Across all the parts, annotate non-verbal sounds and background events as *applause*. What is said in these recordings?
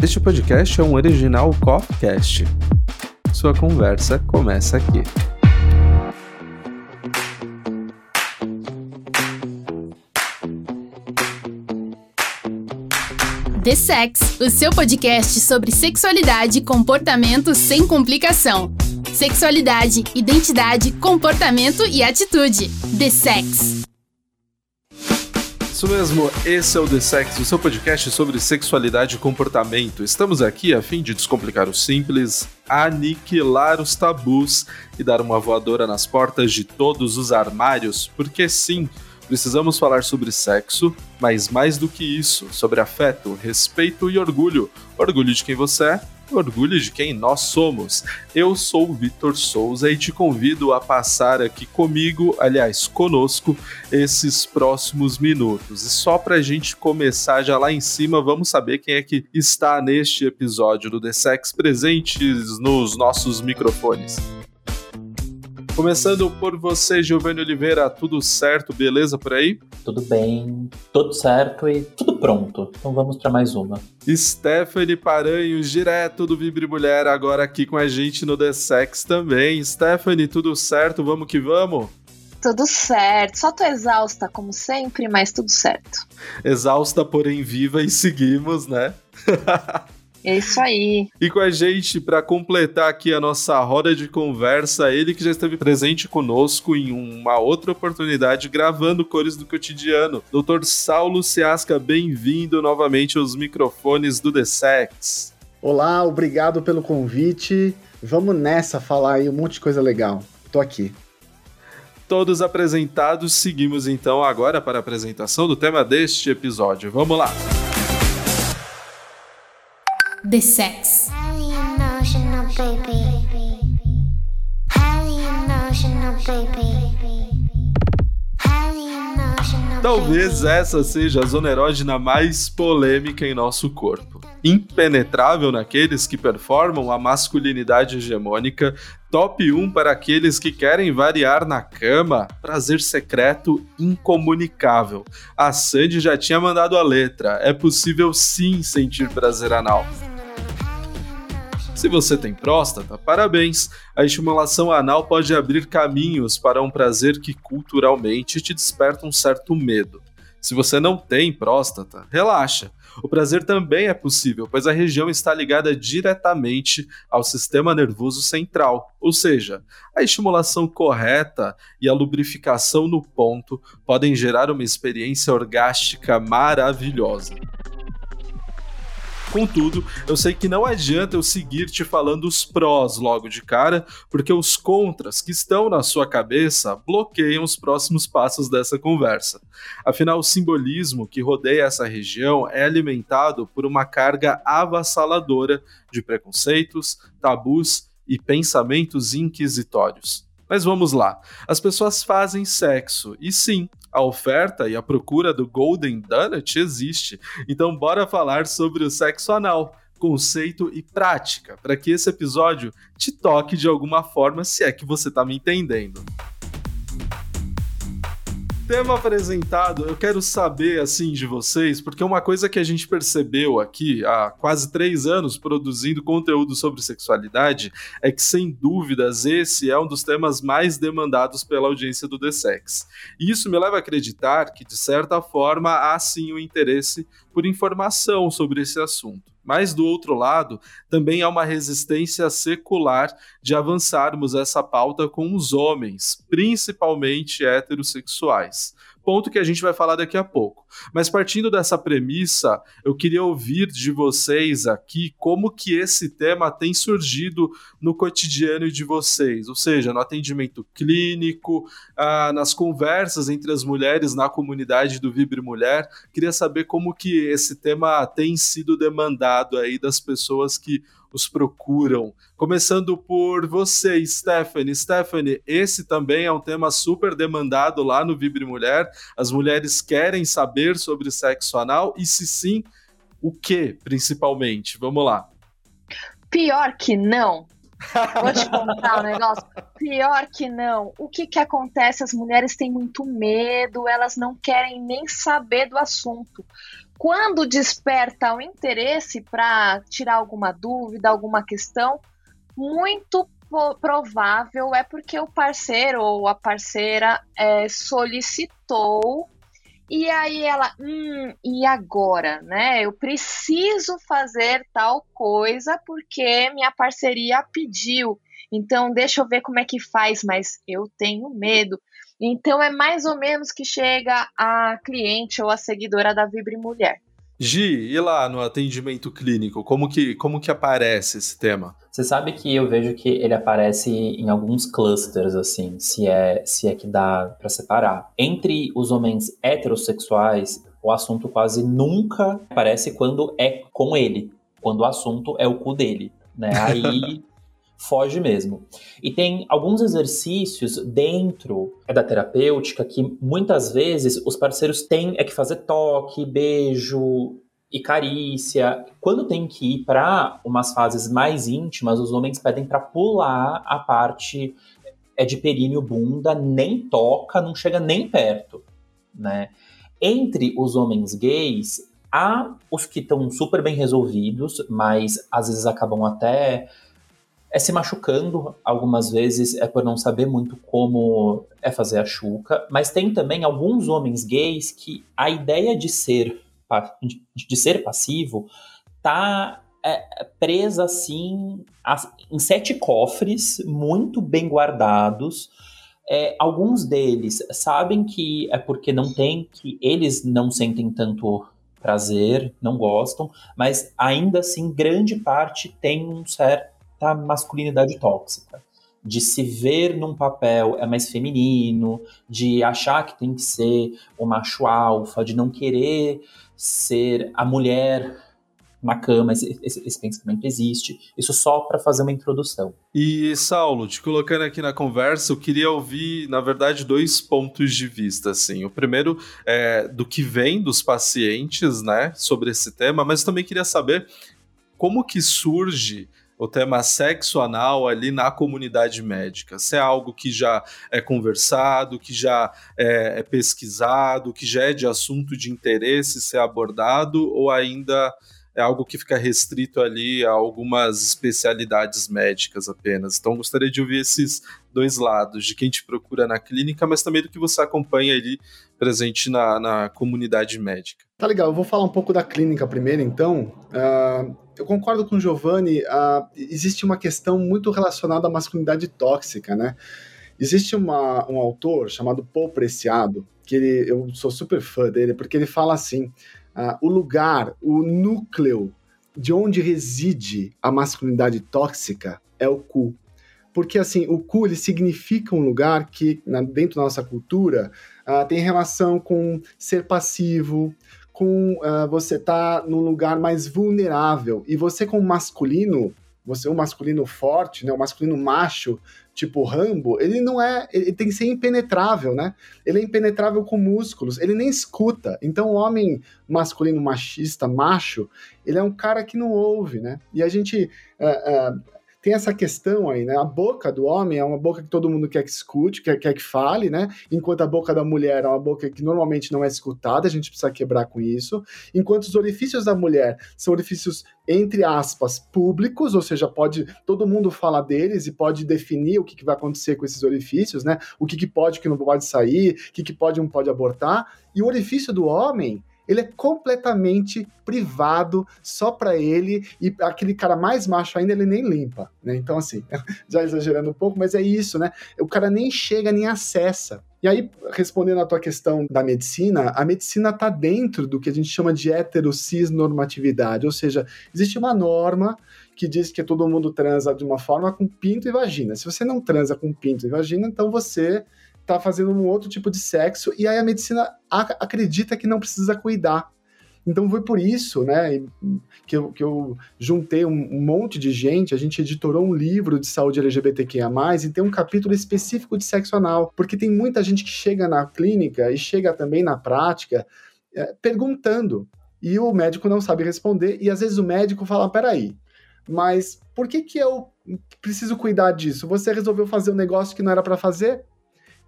Este podcast é um original Coffcast. Sua conversa começa aqui. The Sex, o seu podcast sobre sexualidade e comportamento sem complicação. Sexualidade, identidade, comportamento e atitude. The Sex. Isso mesmo, esse é o The Sex, o seu podcast sobre sexualidade e comportamento. Estamos aqui a fim de descomplicar o simples, aniquilar os tabus e dar uma voadora nas portas de todos os armários, porque sim, precisamos falar sobre sexo, mas mais do que isso, sobre afeto, respeito e orgulho. Orgulho de quem você é orgulho de quem nós somos. Eu sou o Vitor Souza e te convido a passar aqui comigo, aliás, conosco, esses próximos minutos. E só pra gente começar já lá em cima, vamos saber quem é que está neste episódio do The Sex presentes nos nossos microfones. Começando por você, Giovanni Oliveira, tudo certo, beleza por aí? Tudo bem, tudo certo e tudo pronto. Então vamos para mais uma. Stephanie Paranhos, direto do Vibre Mulher, agora aqui com a gente no The Sex também. Stephanie, tudo certo? Vamos que vamos? Tudo certo, só tô exausta como sempre, mas tudo certo. Exausta, porém viva e seguimos, né? *laughs* É isso aí. E com a gente, para completar aqui a nossa roda de conversa, ele que já esteve presente conosco em uma outra oportunidade gravando Cores do Cotidiano. Dr. Saulo Seasca, bem-vindo novamente aos microfones do The Sex. Olá, obrigado pelo convite. Vamos nessa falar aí um monte de coisa legal. Tô aqui. Todos apresentados, seguimos então agora para a apresentação do tema deste episódio. Vamos lá! The Sex. Talvez essa seja a zona erógena mais polêmica em nosso corpo. Impenetrável naqueles que performam a masculinidade hegemônica, top 1 para aqueles que querem variar na cama, prazer secreto incomunicável. A Sandy já tinha mandado a letra, é possível sim sentir prazer anal. Se você tem próstata, parabéns! A estimulação anal pode abrir caminhos para um prazer que culturalmente te desperta um certo medo. Se você não tem próstata, relaxa. O prazer também é possível, pois a região está ligada diretamente ao sistema nervoso central, ou seja, a estimulação correta e a lubrificação no ponto podem gerar uma experiência orgástica maravilhosa. Contudo, eu sei que não adianta eu seguir te falando os prós logo de cara, porque os contras que estão na sua cabeça bloqueiam os próximos passos dessa conversa. Afinal, o simbolismo que rodeia essa região é alimentado por uma carga avassaladora de preconceitos, tabus e pensamentos inquisitórios. Mas vamos lá. As pessoas fazem sexo, e sim, a oferta e a procura do Golden Donut existe. Então, bora falar sobre o sexo anal, conceito e prática, para que esse episódio te toque de alguma forma, se é que você está me entendendo tema apresentado, eu quero saber, assim, de vocês, porque uma coisa que a gente percebeu aqui há quase três anos produzindo conteúdo sobre sexualidade é que, sem dúvidas, esse é um dos temas mais demandados pela audiência do The Sex. E isso me leva a acreditar que, de certa forma, há sim um interesse por informação sobre esse assunto. Mas do outro lado, também há uma resistência secular de avançarmos essa pauta com os homens, principalmente heterossexuais ponto que a gente vai falar daqui a pouco. Mas partindo dessa premissa, eu queria ouvir de vocês aqui como que esse tema tem surgido no cotidiano de vocês, ou seja, no atendimento clínico, ah, nas conversas entre as mulheres na comunidade do Vibre Mulher. Queria saber como que esse tema tem sido demandado aí das pessoas que os procuram. Começando por você, Stephanie. Stephanie, esse também é um tema super demandado lá no Vibre Mulher. As mulheres querem saber sobre sexo anal e, se sim, o que principalmente? Vamos lá. Pior que não. Vou te contar um negócio. Pior que não. O que, que acontece? As mulheres têm muito medo, elas não querem nem saber do assunto. Quando desperta o interesse para tirar alguma dúvida, alguma questão, muito provável é porque o parceiro ou a parceira é, solicitou e aí ela, hum, e agora, né? Eu preciso fazer tal coisa porque minha parceria pediu. Então deixa eu ver como é que faz, mas eu tenho medo. Então é mais ou menos que chega a cliente ou a seguidora da Vibre Mulher. Gi, e lá no atendimento clínico, como que, como que aparece esse tema? Você sabe que eu vejo que ele aparece em alguns clusters, assim, se é, se é que dá para separar. Entre os homens heterossexuais, o assunto quase nunca aparece quando é com ele, quando o assunto é o cu dele, né? Aí *laughs* foge mesmo. E tem alguns exercícios dentro da terapêutica que muitas vezes os parceiros têm é que fazer toque, beijo e carícia. Quando tem que ir para umas fases mais íntimas, os homens pedem para pular a parte é de períneo bunda, nem toca, não chega nem perto, né? Entre os homens gays, há os que estão super bem resolvidos, mas às vezes acabam até é se machucando algumas vezes, é por não saber muito como é fazer a chuca, mas tem também alguns homens gays que a ideia de ser de ser passivo tá é, presa assim em sete cofres muito bem guardados. É, alguns deles sabem que é porque não tem, que eles não sentem tanto prazer, não gostam, mas ainda assim grande parte tem um certo da masculinidade tóxica. De se ver num papel é mais feminino, de achar que tem que ser o macho alfa, de não querer ser a mulher na cama, esse, esse, esse, pensamento existe. Isso só para fazer uma introdução. E, Saulo, te colocando aqui na conversa, eu queria ouvir, na verdade, dois pontos de vista. Assim. O primeiro é do que vem dos pacientes né, sobre esse tema, mas também queria saber como que surge o tema sexo anal ali na comunidade médica? Se é algo que já é conversado, que já é, é pesquisado, que já é de assunto de interesse ser abordado, ou ainda é algo que fica restrito ali a algumas especialidades médicas apenas. Então, gostaria de ouvir esses dois lados, de quem te procura na clínica, mas também do que você acompanha ali presente na, na comunidade médica. Tá legal, eu vou falar um pouco da clínica primeiro, então. Uh, eu concordo com o Giovanni, uh, existe uma questão muito relacionada à masculinidade tóxica, né? Existe uma, um autor chamado Paul Preciado, que ele, eu sou super fã dele, porque ele fala assim: uh, o lugar, o núcleo de onde reside a masculinidade tóxica é o cu. Porque assim, o cu ele significa um lugar que, na, dentro da nossa cultura, uh, tem relação com ser passivo, com uh, você tá num lugar mais vulnerável. E você, como masculino, você é um masculino forte, né? Um masculino macho, tipo Rambo, ele não é. Ele tem que ser impenetrável, né? Ele é impenetrável com músculos, ele nem escuta. Então, o homem masculino machista, macho, ele é um cara que não ouve, né? E a gente. Uh, uh, tem essa questão aí, né? A boca do homem é uma boca que todo mundo quer que escute, quer, quer que fale, né? Enquanto a boca da mulher é uma boca que normalmente não é escutada, a gente precisa quebrar com isso. Enquanto os orifícios da mulher são orifícios, entre aspas, públicos, ou seja, pode todo mundo fala deles e pode definir o que, que vai acontecer com esses orifícios, né? O que, que pode, o que não pode sair, o que, que pode, não pode abortar. E o orifício do homem ele é completamente privado, só para ele, e aquele cara mais macho ainda ele nem limpa, né? Então, assim, *laughs* já exagerando um pouco, mas é isso, né? O cara nem chega, nem acessa. E aí, respondendo à tua questão da medicina, a medicina está dentro do que a gente chama de heterocis normatividade, ou seja, existe uma norma que diz que todo mundo transa de uma forma com pinto e vagina. Se você não transa com pinto e vagina, então você tá fazendo um outro tipo de sexo, e aí a medicina acredita que não precisa cuidar. Então foi por isso, né, que eu, que eu juntei um, um, monte de gente, a gente editorou um livro de saúde LGBTQIA+, e tem um capítulo específico de sexo anal, porque tem muita gente que chega na clínica e chega também na prática é, perguntando, e o médico não sabe responder, e às vezes o médico fala, peraí, mas por que que eu preciso cuidar disso? Você resolveu fazer um negócio que não era para fazer?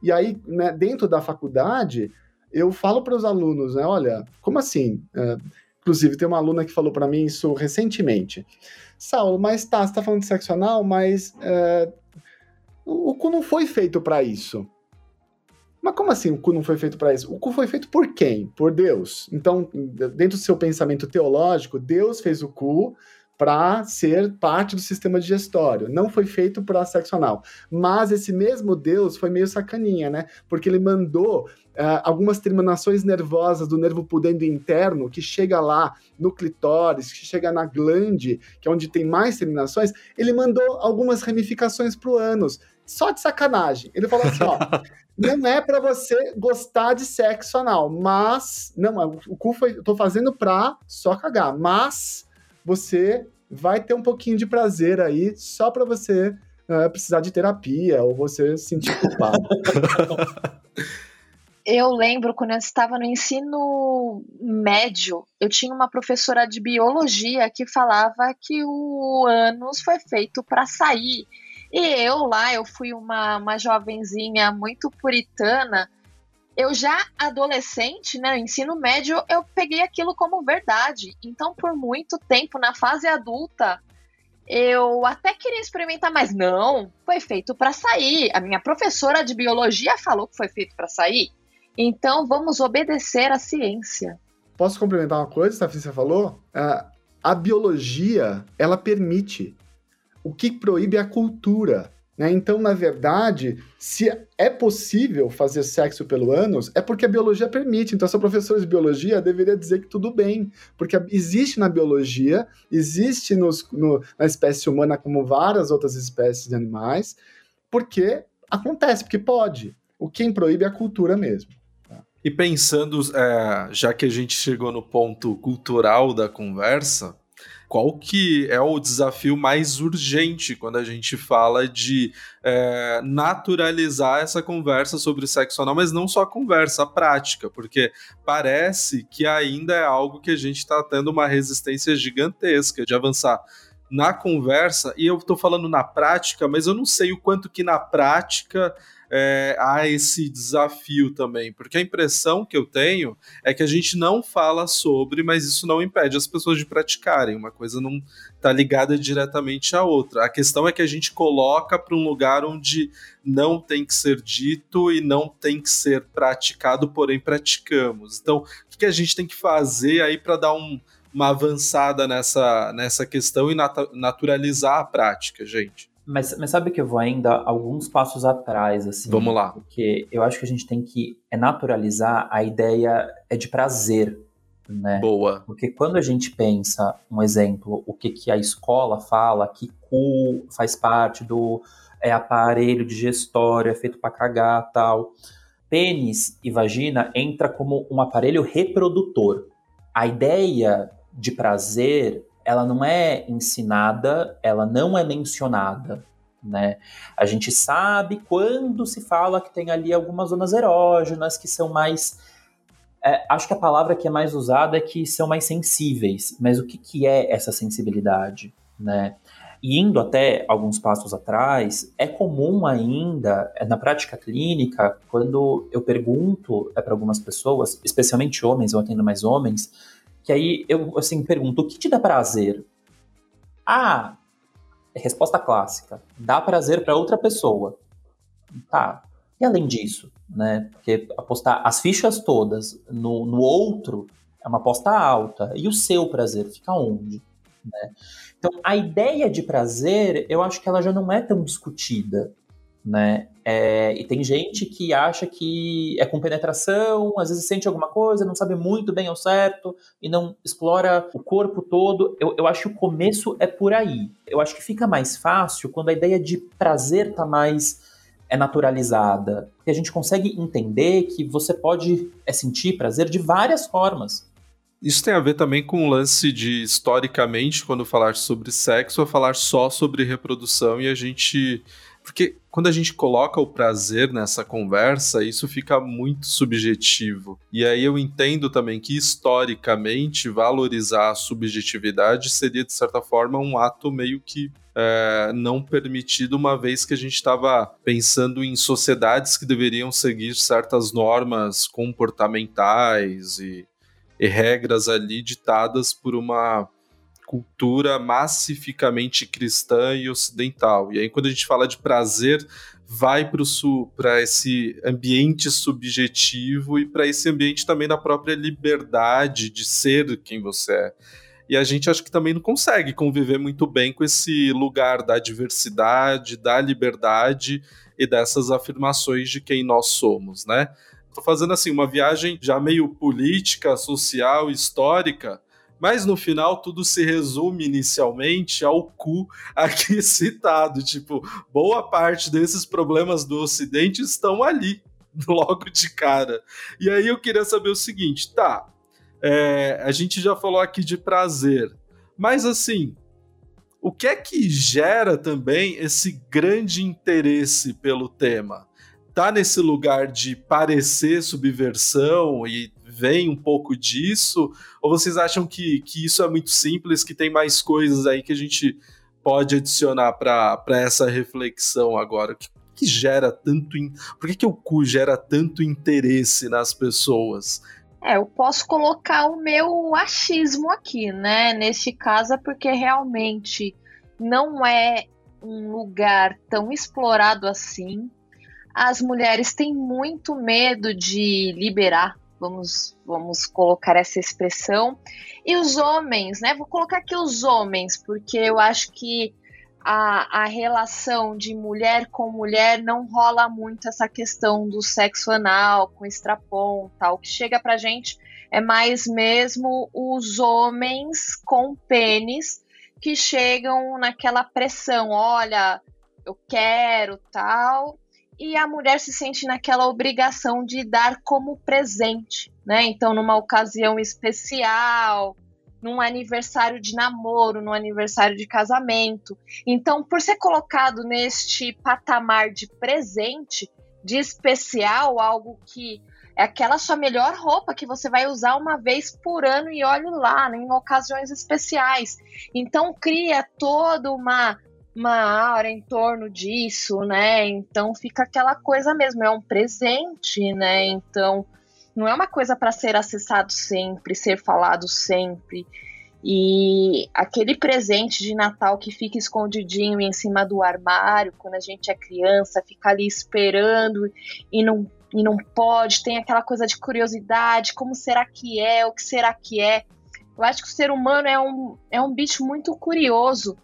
E aí, né, dentro da faculdade, eu falo para os alunos, né, olha, como assim? É, Inclusive, tem uma aluna que falou para mim isso recentemente. Saulo, mas tá, você tá falando de sexo anal, mas é, o cu não foi feito para isso. Mas como assim o cu não foi feito para isso? O cu foi feito por quem? Por Deus. Então, dentro do seu pensamento teológico, Deus fez o cu para ser parte do sistema digestório. Não foi feito para sexo anal. Mas esse mesmo Deus foi meio sacaninha, né? Porque ele mandou Uh, algumas terminações nervosas do nervo pudendo interno, que chega lá no clitóris, que chega na glande, que é onde tem mais terminações, ele mandou algumas ramificações pro ânus. Só de sacanagem. Ele falou assim: ó, *laughs* não é para você gostar de sexo anal, mas. Não, o cu foi. Eu tô fazendo pra só cagar, mas você vai ter um pouquinho de prazer aí só para você uh, precisar de terapia ou você se sentir culpado. *laughs* Eu lembro quando eu estava no ensino médio, eu tinha uma professora de biologia que falava que o ânus foi feito para sair. E eu lá, eu fui uma, uma jovenzinha muito puritana. Eu já adolescente, né, ensino médio, eu peguei aquilo como verdade. Então, por muito tempo, na fase adulta, eu até queria experimentar, mas não, foi feito para sair. A minha professora de biologia falou que foi feito para sair. Então, vamos obedecer à ciência. Posso complementar uma coisa, Stafi, você falou? Uh, a biologia, ela permite o que proíbe é a cultura. Né? Então, na verdade, se é possível fazer sexo pelo ânus, é porque a biologia permite. Então, essa professora de biologia deveria dizer que tudo bem, porque existe na biologia, existe nos, no, na espécie humana como várias outras espécies de animais, porque acontece, porque pode. O quem proíbe é a cultura mesmo. Tá? E pensando, é, já que a gente chegou no ponto cultural da conversa, qual que é o desafio mais urgente quando a gente fala de é, naturalizar essa conversa sobre sexo anal, mas não só a conversa, a prática, porque parece que ainda é algo que a gente está tendo uma resistência gigantesca de avançar na conversa, e eu estou falando na prática, mas eu não sei o quanto que na prática é, há esse desafio também, porque a impressão que eu tenho é que a gente não fala sobre, mas isso não impede as pessoas de praticarem. Uma coisa não está ligada diretamente à outra. A questão é que a gente coloca para um lugar onde não tem que ser dito e não tem que ser praticado, porém praticamos. Então, o que a gente tem que fazer aí para dar um, uma avançada nessa, nessa questão e nat naturalizar a prática, gente? Mas, mas sabe que eu vou ainda alguns passos atrás, assim. Vamos lá. Porque eu acho que a gente tem que é naturalizar a ideia é de prazer, né? Boa. Porque quando a gente pensa, um exemplo, o que, que a escola fala, que cu faz parte do é, aparelho digestório, é feito para cagar tal. Pênis e vagina entra como um aparelho reprodutor. A ideia de prazer ela não é ensinada, ela não é mencionada, né? A gente sabe quando se fala que tem ali algumas zonas erógenas que são mais é, acho que a palavra que é mais usada é que são mais sensíveis, mas o que, que é essa sensibilidade, né? E indo até alguns passos atrás, é comum ainda, é, na prática clínica, quando eu pergunto é, para algumas pessoas, especialmente homens, eu atendo mais homens, que aí eu assim pergunto: o que te dá prazer? Ah, resposta clássica: dá prazer para outra pessoa. Tá. E além disso, né? Porque apostar as fichas todas no, no outro é uma aposta alta. E o seu prazer fica onde? Né? Então, a ideia de prazer, eu acho que ela já não é tão discutida né? É, e tem gente que acha que é com penetração, às vezes sente alguma coisa, não sabe muito bem ao certo e não explora o corpo todo. Eu, eu acho que o começo é por aí. Eu acho que fica mais fácil quando a ideia de prazer tá mais é naturalizada. Porque a gente consegue entender que você pode é, sentir prazer de várias formas. Isso tem a ver também com o lance de, historicamente, quando falar sobre sexo, é falar só sobre reprodução e a gente porque quando a gente coloca o prazer nessa conversa, isso fica muito subjetivo. E aí eu entendo também que, historicamente, valorizar a subjetividade seria, de certa forma, um ato meio que é, não permitido, uma vez que a gente estava pensando em sociedades que deveriam seguir certas normas comportamentais e e regras ali ditadas por uma cultura massificamente cristã e ocidental. E aí, quando a gente fala de prazer, vai para esse ambiente subjetivo e para esse ambiente também da própria liberdade de ser quem você é. E a gente acho que também não consegue conviver muito bem com esse lugar da diversidade, da liberdade e dessas afirmações de quem nós somos, né? Tô fazendo assim uma viagem já meio política, social, histórica, mas no final tudo se resume inicialmente ao cu aqui *laughs* citado. Tipo, boa parte desses problemas do Ocidente estão ali, *laughs* logo de cara. E aí eu queria saber o seguinte: tá, é, a gente já falou aqui de prazer, mas assim, o que é que gera também esse grande interesse pelo tema? Tá nesse lugar de parecer subversão e vem um pouco disso? Ou vocês acham que, que isso é muito simples, que tem mais coisas aí que a gente pode adicionar para essa reflexão agora? Que, que gera tanto. In... Por que, que o cu gera tanto interesse nas pessoas? É, eu posso colocar o meu achismo aqui, né? Neste caso é porque realmente não é um lugar tão explorado assim. As mulheres têm muito medo de liberar vamos, vamos colocar essa expressão. E os homens, né? Vou colocar aqui os homens, porque eu acho que a, a relação de mulher com mulher não rola muito essa questão do sexo anal com estrapon, tal. O que chega pra gente é mais mesmo os homens com pênis que chegam naquela pressão, olha, eu quero, tal, e a mulher se sente naquela obrigação de dar como presente, né? Então, numa ocasião especial, num aniversário de namoro, num aniversário de casamento. Então, por ser colocado neste patamar de presente, de especial, algo que é aquela sua melhor roupa que você vai usar uma vez por ano e olhe lá, né, em ocasiões especiais. Então cria toda uma uma aura em torno disso, né? Então fica aquela coisa mesmo, é um presente, né? Então não é uma coisa para ser acessado sempre, ser falado sempre. E aquele presente de Natal que fica escondidinho em cima do armário, quando a gente é criança, fica ali esperando e não, e não pode, tem aquela coisa de curiosidade: como será que é? O que será que é? Eu acho que o ser humano é um, é um bicho muito curioso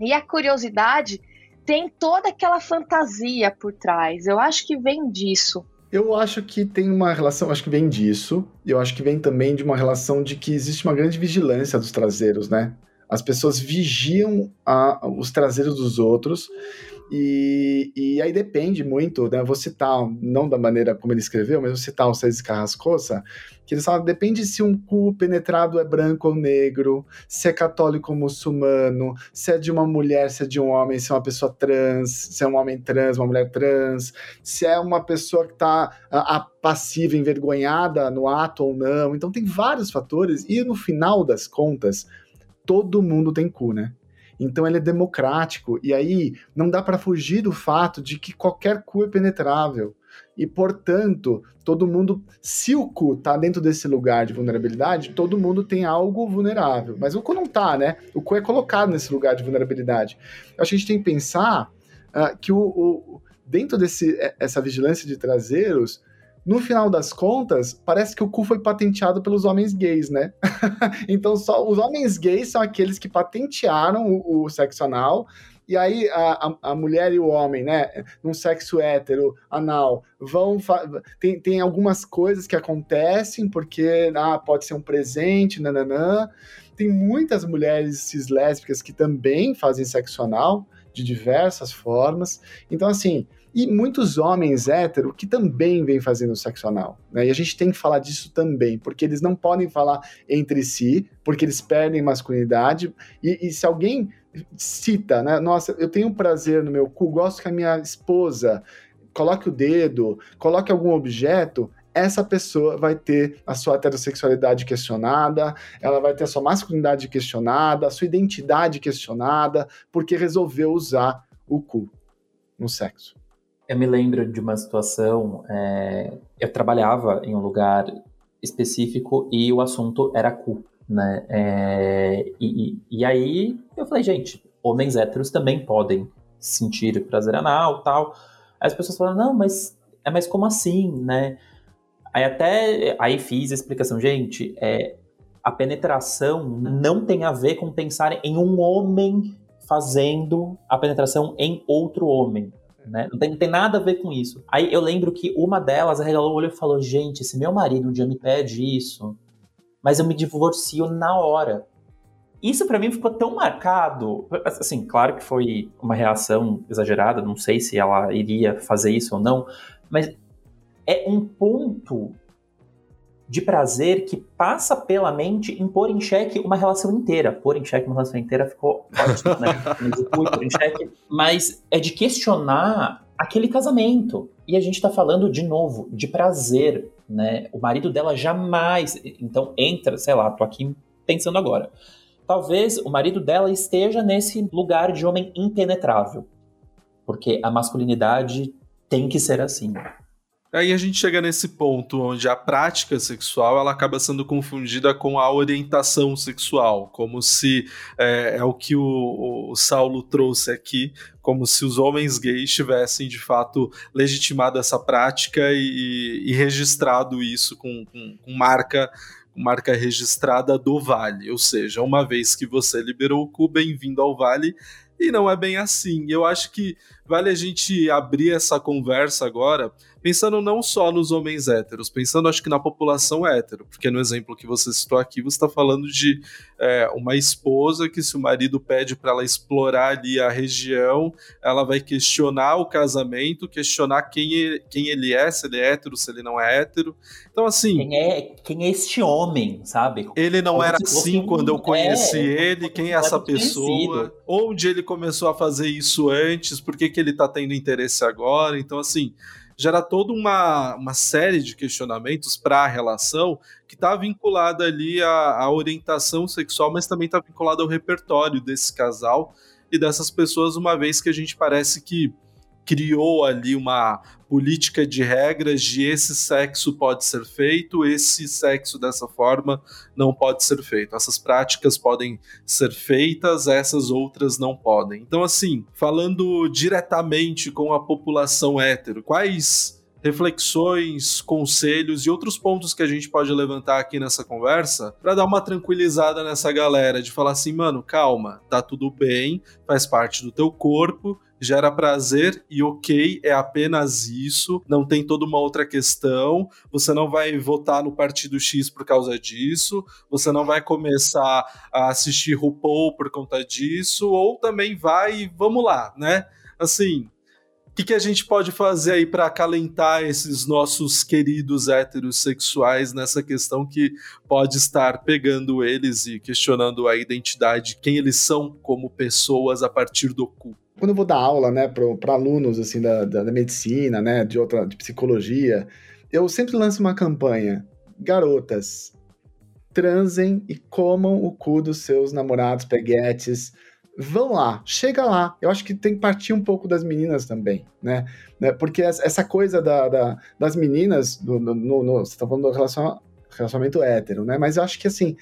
e a curiosidade tem toda aquela fantasia por trás. Eu acho que vem disso. Eu acho que tem uma relação, acho que vem disso. Eu acho que vem também de uma relação de que existe uma grande vigilância dos traseiros, né? As pessoas vigiam a, os traseiros dos outros e, e aí depende muito, né? Vou citar, não da maneira como ele escreveu, mas vou citar o César Carrascosa, que ele fala, depende se um cu penetrado é branco ou negro, se é católico ou muçulmano, se é de uma mulher, se é de um homem, se é uma pessoa trans, se é um homem trans, uma mulher trans, se é uma pessoa que está passiva, envergonhada no ato ou não. Então tem vários fatores e no final das contas, todo mundo tem cu, né? Então ele é democrático e aí não dá para fugir do fato de que qualquer cu é penetrável. E, portanto, todo mundo, se o cu tá dentro desse lugar de vulnerabilidade, todo mundo tem algo vulnerável. Mas o cu não tá, né? O cu é colocado nesse lugar de vulnerabilidade. A gente tem que pensar uh, que o, o, dentro desse essa vigilância de traseiros, no final das contas, parece que o cu foi patenteado pelos homens gays, né? *laughs* então, só os homens gays são aqueles que patentearam o, o sexo anal. E aí a, a, a, mulher e o homem, né, num sexo hétero, anal, vão tem, tem algumas coisas que acontecem porque ah, pode ser um presente, nananã. Tem muitas mulheres cis lésbicas que também fazem sexo anal de diversas formas. Então, assim, e muitos homens héteros que também vêm fazendo sexo anal. Né? E a gente tem que falar disso também, porque eles não podem falar entre si, porque eles perdem masculinidade. E, e se alguém cita, né? Nossa, eu tenho prazer no meu cu, gosto que a minha esposa coloque o dedo, coloque algum objeto, essa pessoa vai ter a sua heterossexualidade questionada, ela vai ter a sua masculinidade questionada, a sua identidade questionada, porque resolveu usar o cu no sexo. Eu me lembro de uma situação. É, eu trabalhava em um lugar específico e o assunto era cu, né? É, e, e, aí eu falei, gente, homens héteros também podem sentir prazer anal tal. Aí as pessoas falaram, não, mas é mas como assim, né? Aí até aí fiz a explicação, gente, é, a penetração não tem a ver com pensar em um homem fazendo a penetração em outro homem. Né? Não, tem, não tem nada a ver com isso. Aí eu lembro que uma delas arregalou o olho e falou: Gente, se meu marido um dia me pede isso, mas eu me divorcio na hora. Isso para mim ficou tão marcado. Assim, claro que foi uma reação exagerada, não sei se ela iria fazer isso ou não, mas é um ponto de prazer que passa pela mente em pôr em xeque uma relação inteira. Pôr em xeque uma relação inteira ficou ótimo, né? *laughs* pôr em xeque. Mas é de questionar aquele casamento. E a gente tá falando, de novo, de prazer, né? O marido dela jamais... Então entra, sei lá, tô aqui pensando agora. Talvez o marido dela esteja nesse lugar de homem impenetrável. Porque a masculinidade tem que ser assim. Aí a gente chega nesse ponto onde a prática sexual ela acaba sendo confundida com a orientação sexual, como se é, é o que o, o, Saulo trouxe aqui, como se os homens gays tivessem de fato legitimado essa prática e, e registrado isso com, com, com marca marca registrada do Vale, ou seja, uma vez que você liberou o cu, bem-vindo ao Vale, e não é bem assim. Eu acho que vale a gente abrir essa conversa agora pensando não só nos homens héteros, pensando acho que na população hétero, porque no exemplo que você citou aqui, você está falando de é, uma esposa que se o marido pede para ela explorar ali a região, ela vai questionar o casamento, questionar quem ele, quem ele é, se ele é hétero, se ele não é hétero. Então assim, quem é quem é este homem, sabe? Ele não Como era assim quando eu conheci é, ele, quem é essa pessoa? Onde ele começou a fazer isso antes? Por que, que ele está tendo interesse agora? Então assim, gera toda uma, uma série de questionamentos para a relação que está vinculada ali à, à orientação sexual, mas também está vinculada ao repertório desse casal e dessas pessoas, uma vez que a gente parece que criou ali uma política de regras de esse sexo pode ser feito, esse sexo dessa forma não pode ser feito. Essas práticas podem ser feitas, essas outras não podem. Então, assim, falando diretamente com a população hétero, quais reflexões, conselhos e outros pontos que a gente pode levantar aqui nessa conversa para dar uma tranquilizada nessa galera de falar assim, mano, calma, tá tudo bem, faz parte do teu corpo, gera prazer e ok, é apenas isso, não tem toda uma outra questão, você não vai votar no partido X por causa disso, você não vai começar a assistir RuPaul por conta disso, ou também vai, vamos lá, né? Assim, que, que a gente pode fazer aí para acalentar esses nossos queridos heterossexuais nessa questão que pode estar pegando eles e questionando a identidade, quem eles são como pessoas a partir do cu? quando eu vou dar aula, né, para alunos assim da, da, da, medicina, né, de outra, de psicologia, eu sempre lanço uma campanha: garotas, transem e comam o cu dos seus namorados, peguetes. Vão lá, chega lá. Eu acho que tem que partir um pouco das meninas também, né? né porque essa coisa da, da das meninas, no, no, você tá falando do relacionamento hétero, né? Mas eu acho que assim,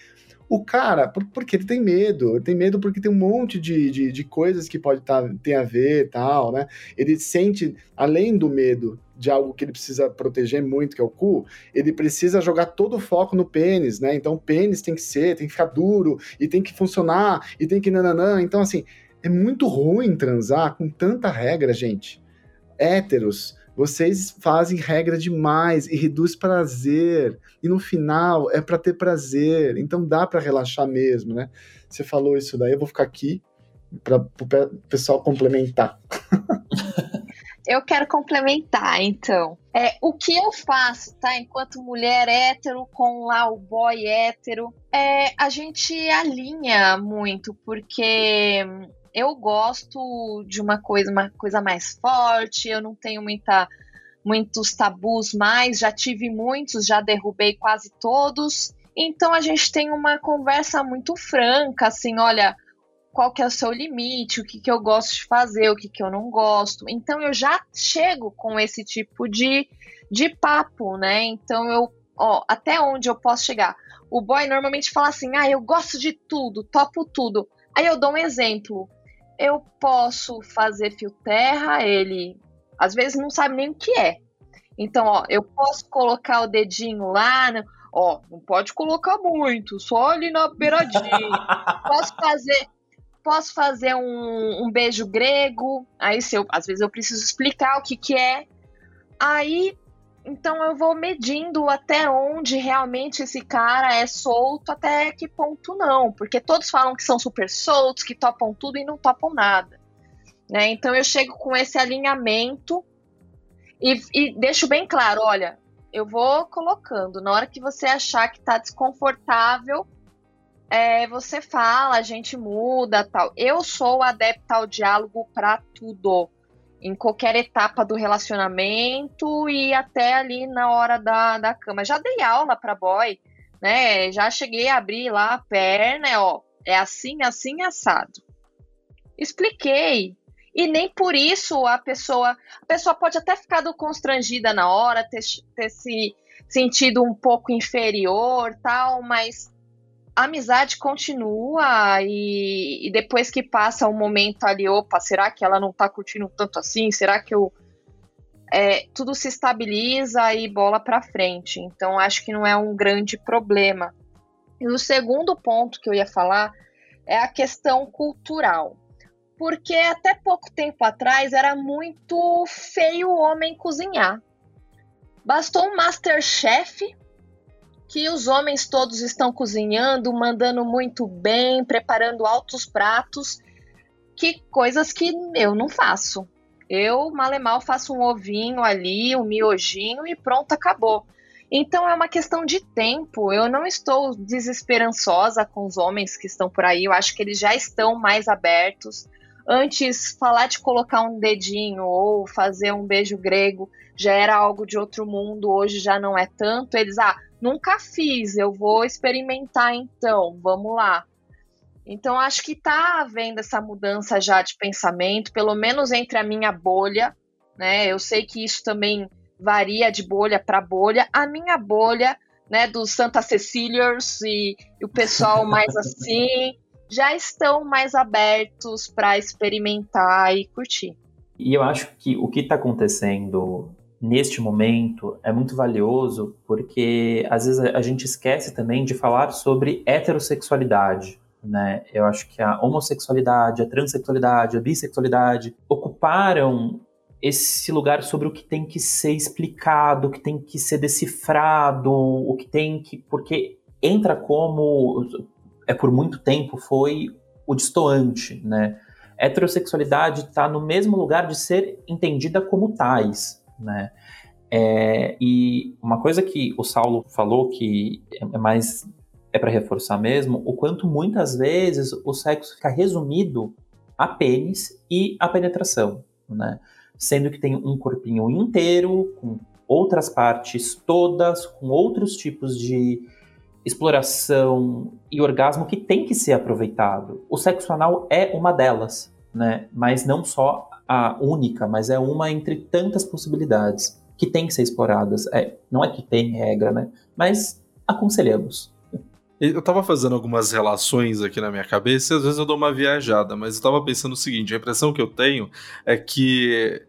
o cara, por, porque ele tem medo, ele tem medo porque tem um monte de, de, de coisas que pode tá, ter a ver tal, né? Ele sente, além do medo de algo que ele precisa proteger muito, que é o cu, ele precisa jogar todo o foco no pênis, né? Então o pênis tem que ser, tem que ficar duro, e tem que funcionar, e tem que nananã. Então, assim, é muito ruim transar com tanta regra, gente. Héteros, vocês fazem regra demais e reduz prazer. E no final é para ter prazer. Então dá para relaxar mesmo, né? Você falou isso daí, eu vou ficar aqui para o pessoal complementar. *laughs* eu quero complementar, então. É, o que eu faço, tá? Enquanto mulher hétero com lá o boy hétero, é, a gente alinha muito, porque eu gosto de uma coisa, uma coisa mais forte, eu não tenho muita, muitos tabus mais, já tive muitos, já derrubei quase todos. Então a gente tem uma conversa muito franca, assim, olha, qual que é o seu limite, o que, que eu gosto de fazer, o que, que eu não gosto. Então eu já chego com esse tipo de, de papo, né? Então eu ó, até onde eu posso chegar? O boy normalmente fala assim: ah, eu gosto de tudo, topo tudo. Aí eu dou um exemplo. Eu posso fazer fio terra, ele às vezes não sabe nem o que é. Então, ó, eu posso colocar o dedinho lá, no, ó, não pode colocar muito, só ali na beiradinha. *laughs* posso fazer, posso fazer um, um beijo grego. Aí, se eu, às vezes eu preciso explicar o que que é. Aí então eu vou medindo até onde realmente esse cara é solto, até que ponto não. Porque todos falam que são super soltos, que topam tudo e não topam nada. Né? Então eu chego com esse alinhamento e, e deixo bem claro: olha, eu vou colocando. Na hora que você achar que está desconfortável, é, você fala, a gente muda tal. Eu sou adepta ao diálogo para tudo em qualquer etapa do relacionamento e até ali na hora da, da cama. Já dei aula para boy, né? Já cheguei a abrir lá a perna, ó, é assim, assim, assado. Expliquei. E nem por isso a pessoa. A pessoa pode até ficar constrangida na hora, ter, ter se sentido um pouco inferior, tal, mas a amizade continua e, e, depois que passa um momento ali, opa, será que ela não tá curtindo tanto assim? Será que eu. É, tudo se estabiliza e bola para frente. Então acho que não é um grande problema. E o segundo ponto que eu ia falar é a questão cultural. Porque até pouco tempo atrás era muito feio o homem cozinhar. Bastou um Masterchef que os homens todos estão cozinhando, mandando muito bem, preparando altos pratos, que coisas que eu não faço. Eu, mal faço um ovinho ali, um miojinho e pronto, acabou. Então é uma questão de tempo. Eu não estou desesperançosa com os homens que estão por aí. Eu acho que eles já estão mais abertos. Antes, falar de colocar um dedinho ou fazer um beijo grego já era algo de outro mundo. Hoje já não é tanto. Eles, ah, Nunca fiz, eu vou experimentar então, vamos lá. Então acho que está havendo essa mudança já de pensamento, pelo menos entre a minha bolha, né? Eu sei que isso também varia de bolha para bolha. A minha bolha, né, dos Santa Ceciliers e, e o pessoal mais *laughs* assim, já estão mais abertos para experimentar e curtir. E eu acho que o que está acontecendo neste momento é muito valioso porque às vezes a gente esquece também de falar sobre heterossexualidade. Né? Eu acho que a homossexualidade, a transexualidade, a bissexualidade ocuparam esse lugar sobre o que tem que ser explicado, o que tem que ser decifrado, o que tem que. Porque entra como. É por muito tempo foi o distoante, né? Heterossexualidade está no mesmo lugar de ser entendida como tais, né? É, e uma coisa que o Saulo falou que é mais é para reforçar mesmo, o quanto muitas vezes o sexo fica resumido a pênis e a penetração, né? Sendo que tem um corpinho inteiro, com outras partes todas, com outros tipos de exploração e orgasmo que tem que ser aproveitado. O sexo anal é uma delas, né? Mas não só a única, mas é uma entre tantas possibilidades que tem que ser exploradas. É, não é que tem regra, né? Mas aconselhamos. Eu tava fazendo algumas relações aqui na minha cabeça e às vezes eu dou uma viajada, mas eu tava pensando o seguinte: a impressão que eu tenho é que.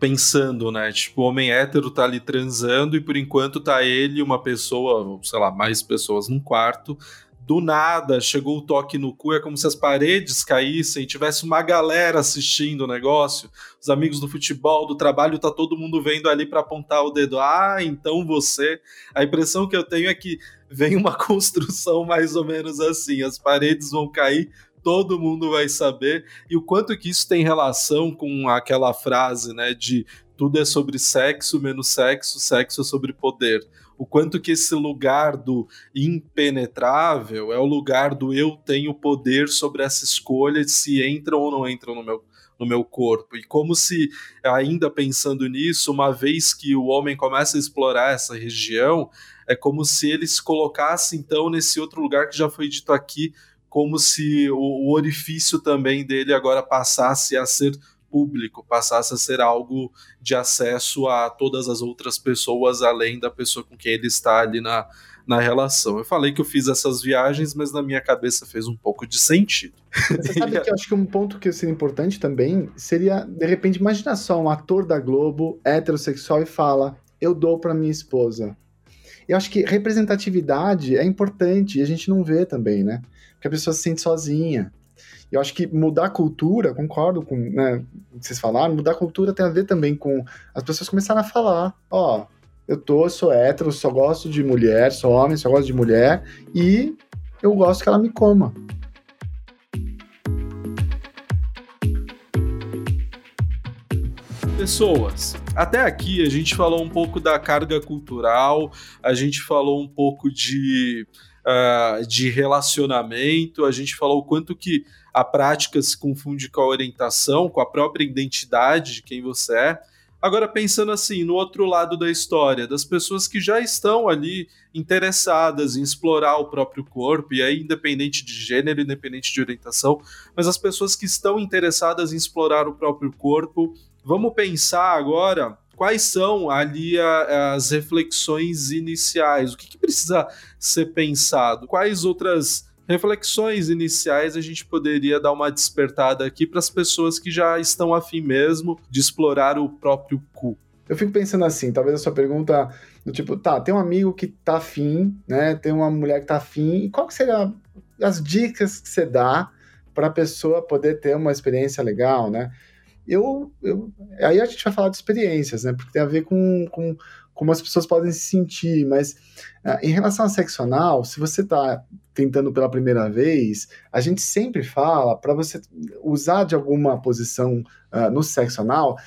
Pensando, né? Tipo, o homem hétero tá ali transando e por enquanto tá ele e uma pessoa, sei lá, mais pessoas num quarto, do nada chegou o toque no cu, é como se as paredes caíssem, tivesse uma galera assistindo o negócio, os amigos do futebol, do trabalho, tá todo mundo vendo ali para apontar o dedo. Ah, então você. A impressão que eu tenho é que vem uma *laughs* construção mais ou menos assim, as paredes vão cair, todo mundo vai saber, e o quanto que isso tem relação com aquela frase, né, de tudo é sobre sexo, menos sexo, sexo é sobre poder o quanto que esse lugar do impenetrável é o lugar do eu tenho poder sobre essa escolha de se entram ou não entram no meu, no meu corpo. E como se, ainda pensando nisso, uma vez que o homem começa a explorar essa região, é como se ele se colocasse então nesse outro lugar que já foi dito aqui, como se o, o orifício também dele agora passasse a ser público, passasse a ser algo de acesso a todas as outras pessoas, além da pessoa com quem ele está ali na, na relação. Eu falei que eu fiz essas viagens, mas na minha cabeça fez um pouco de sentido. Você sabe que eu acho que um ponto que seria importante também seria, de repente, imagina só um ator da Globo, heterossexual, e fala: Eu dou para minha esposa. Eu acho que representatividade é importante e a gente não vê também, né? Porque a pessoa se sente sozinha. Eu acho que mudar a cultura, concordo com né, o que vocês falaram, mudar a cultura tem a ver também com as pessoas começarem a falar: Ó, eu tô, sou hétero, só gosto de mulher, sou homem, só gosto de mulher e eu gosto que ela me coma. Pessoas, até aqui a gente falou um pouco da carga cultural, a gente falou um pouco de, uh, de relacionamento, a gente falou o quanto que a prática se confunde com a orientação, com a própria identidade de quem você é. Agora, pensando assim, no outro lado da história, das pessoas que já estão ali interessadas em explorar o próprio corpo, e aí, independente de gênero, independente de orientação, mas as pessoas que estão interessadas em explorar o próprio corpo, vamos pensar agora quais são ali a, as reflexões iniciais, o que, que precisa ser pensado, quais outras reflexões iniciais a gente poderia dar uma despertada aqui para as pessoas que já estão afim mesmo de explorar o próprio cu. Eu fico pensando assim, talvez a sua pergunta do tipo, tá, tem um amigo que tá afim, né? Tem uma mulher que tá afim, e qual que seria as dicas que você dá para a pessoa poder ter uma experiência legal, né? Eu, eu, aí a gente vai falar de experiências, né? Porque tem a ver com, com como as pessoas podem se sentir, mas uh, em relação a sexo anal, se você está tentando pela primeira vez, a gente sempre fala para você usar de alguma posição uh, no sexo anal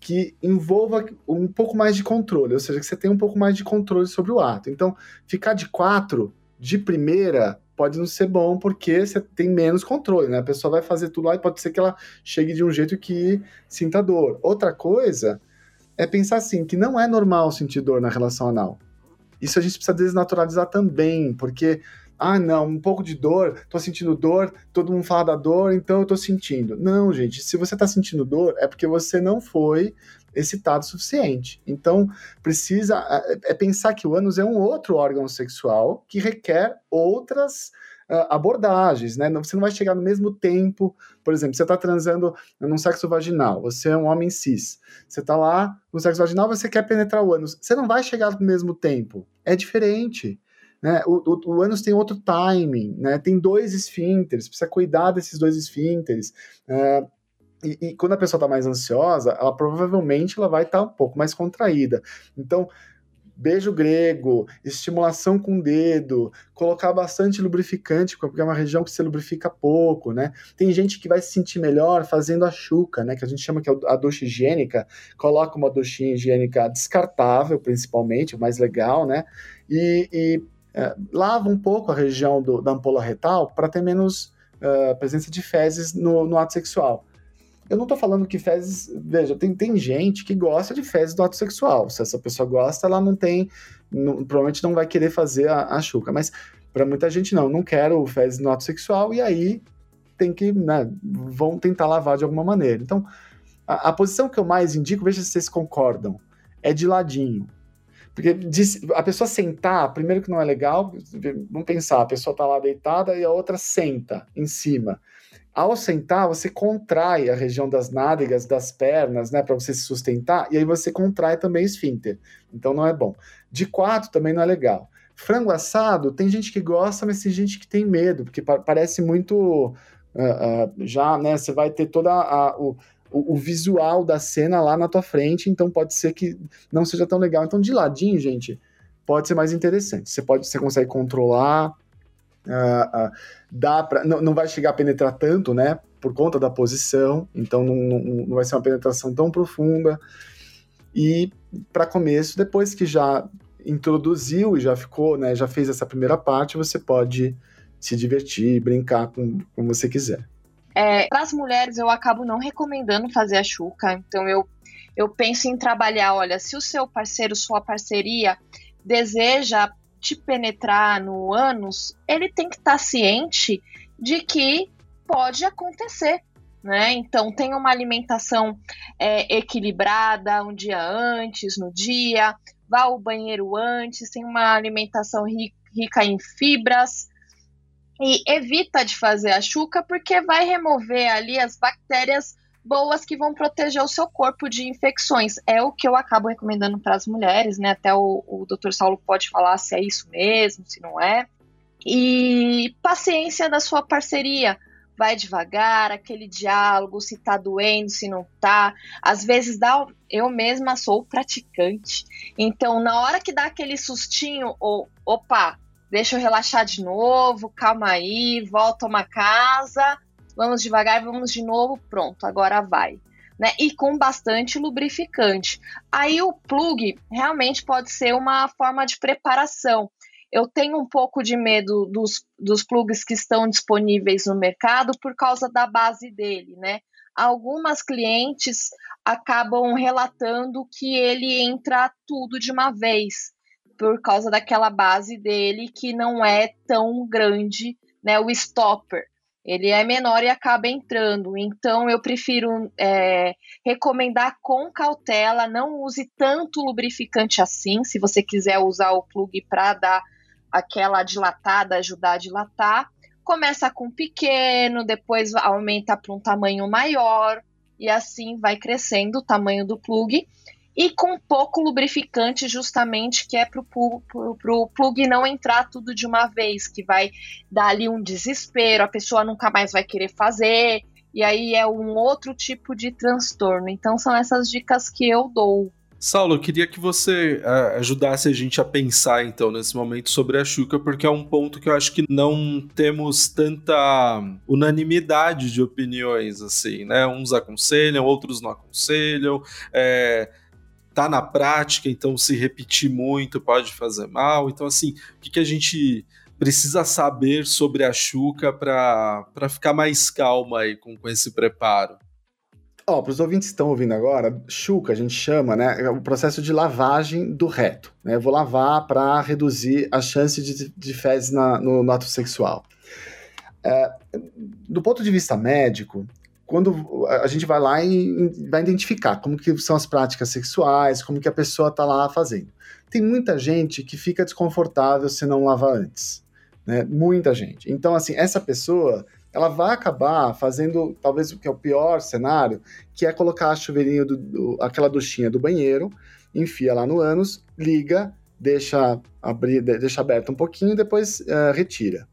que envolva um pouco mais de controle, ou seja, que você tenha um pouco mais de controle sobre o ato. Então, ficar de quatro de primeira pode não ser bom porque você tem menos controle, né? A pessoa vai fazer tudo lá e pode ser que ela chegue de um jeito que sinta dor. Outra coisa é pensar assim, que não é normal sentir dor na relação anal. Isso a gente precisa desnaturalizar também, porque, ah, não, um pouco de dor, tô sentindo dor, todo mundo fala da dor, então eu tô sentindo. Não, gente, se você tá sentindo dor, é porque você não foi excitado o suficiente. Então, precisa é, é pensar que o ânus é um outro órgão sexual que requer outras uh, abordagens, né? Você não vai chegar no mesmo tempo, por exemplo, você está transando num sexo vaginal, você é um homem cis, você está lá no sexo vaginal, você quer penetrar o ânus, você não vai chegar no mesmo tempo, é diferente. Né? O, o, o ânus tem outro timing, né? tem dois esfínteres, precisa cuidar desses dois esfínteres. Uh, e, e, quando a pessoa está mais ansiosa, ela provavelmente ela vai estar tá um pouco mais contraída. Então, beijo grego, estimulação com o dedo, colocar bastante lubrificante, porque é uma região que se lubrifica pouco, né? Tem gente que vai se sentir melhor fazendo a chuca, né? Que a gente chama que é a ducha higiênica, coloca uma duchinha higiênica descartável, principalmente, mais legal, né? E, e é, lava um pouco a região do, da ampola retal para ter menos uh, presença de fezes no, no ato sexual. Eu não tô falando que fezes. Veja, tem, tem gente que gosta de fezes do ato sexual. Se essa pessoa gosta, ela não tem. Não, provavelmente não vai querer fazer a, a chuca. Mas para muita gente, não. Não quero fezes no ato sexual. E aí tem que. Né, vão tentar lavar de alguma maneira. Então, a, a posição que eu mais indico, veja se vocês concordam, é de ladinho. Porque a pessoa sentar, primeiro que não é legal, vamos pensar, a pessoa tá lá deitada e a outra senta em cima. Ao sentar, você contrai a região das nádegas, das pernas, né, para você se sustentar, e aí você contrai também o esfíncter. Então não é bom. De quatro também não é legal. Frango assado, tem gente que gosta, mas tem gente que tem medo, porque parece muito. Uh, uh, já, né? Você vai ter toda o, o, visual da cena lá na tua frente, então pode ser que não seja tão legal. Então, de ladinho, gente, pode ser mais interessante. Você pode, você consegue controlar, Uh, uh, dá pra, não, não vai chegar a penetrar tanto, né? Por conta da posição, então não, não, não vai ser uma penetração tão profunda. E para começo, depois que já introduziu e já ficou, né? Já fez essa primeira parte, você pode se divertir, brincar com como você quiser. É, para as mulheres, eu acabo não recomendando fazer a chuca, então eu, eu penso em trabalhar. Olha, se o seu parceiro, sua parceria deseja te penetrar no ânus, ele tem que estar tá ciente de que pode acontecer. né? Então tem uma alimentação é, equilibrada um dia antes, no dia, vá ao banheiro antes, tem uma alimentação rica em fibras e evita de fazer a chuca porque vai remover ali as bactérias boas que vão proteger o seu corpo de infecções. É o que eu acabo recomendando para as mulheres, né? Até o, o Dr. Saulo pode falar se é isso mesmo, se não é. E paciência da sua parceria. Vai devagar, aquele diálogo, se tá doendo, se não tá. Às vezes dá. Eu mesma sou praticante. Então, na hora que dá aquele sustinho, ou opa, deixa eu relaxar de novo, calma aí, volta uma casa vamos devagar, vamos de novo, pronto, agora vai. Né? E com bastante lubrificante. Aí o plug realmente pode ser uma forma de preparação. Eu tenho um pouco de medo dos, dos plugs que estão disponíveis no mercado por causa da base dele, né? Algumas clientes acabam relatando que ele entra tudo de uma vez, por causa daquela base dele que não é tão grande, né? O stopper ele é menor e acaba entrando. Então, eu prefiro é, recomendar com cautela, não use tanto lubrificante assim, se você quiser usar o plug para dar aquela dilatada, ajudar a dilatar. Começa com pequeno, depois aumenta para um tamanho maior, e assim vai crescendo o tamanho do plug e com pouco lubrificante, justamente que é para o plug não entrar tudo de uma vez, que vai dar ali um desespero, a pessoa nunca mais vai querer fazer, e aí é um outro tipo de transtorno. Então são essas dicas que eu dou. Saulo, eu queria que você uh, ajudasse a gente a pensar, então, nesse momento sobre a Xuca, porque é um ponto que eu acho que não temos tanta unanimidade de opiniões, assim, né? Uns aconselham, outros não aconselham. É tá na prática, então se repetir muito pode fazer mal. Então, assim, o que, que a gente precisa saber sobre a Chuca para ficar mais calma aí com, com esse preparo? Ó, para os ouvintes que estão ouvindo agora, chuca a gente chama, né, é o processo de lavagem do reto. Né? Eu vou lavar para reduzir a chance de, de fezes na, no, no ato sexual. É, do ponto de vista médico, quando a gente vai lá e vai identificar como que são as práticas sexuais, como que a pessoa está lá fazendo. Tem muita gente que fica desconfortável se não lavar antes, né? Muita gente. Então, assim, essa pessoa, ela vai acabar fazendo, talvez o que é o pior cenário, que é colocar a chuveirinho, do, do, aquela duchinha do banheiro, enfia lá no ânus, liga, deixa, abrir, deixa aberto um pouquinho depois uh, retira.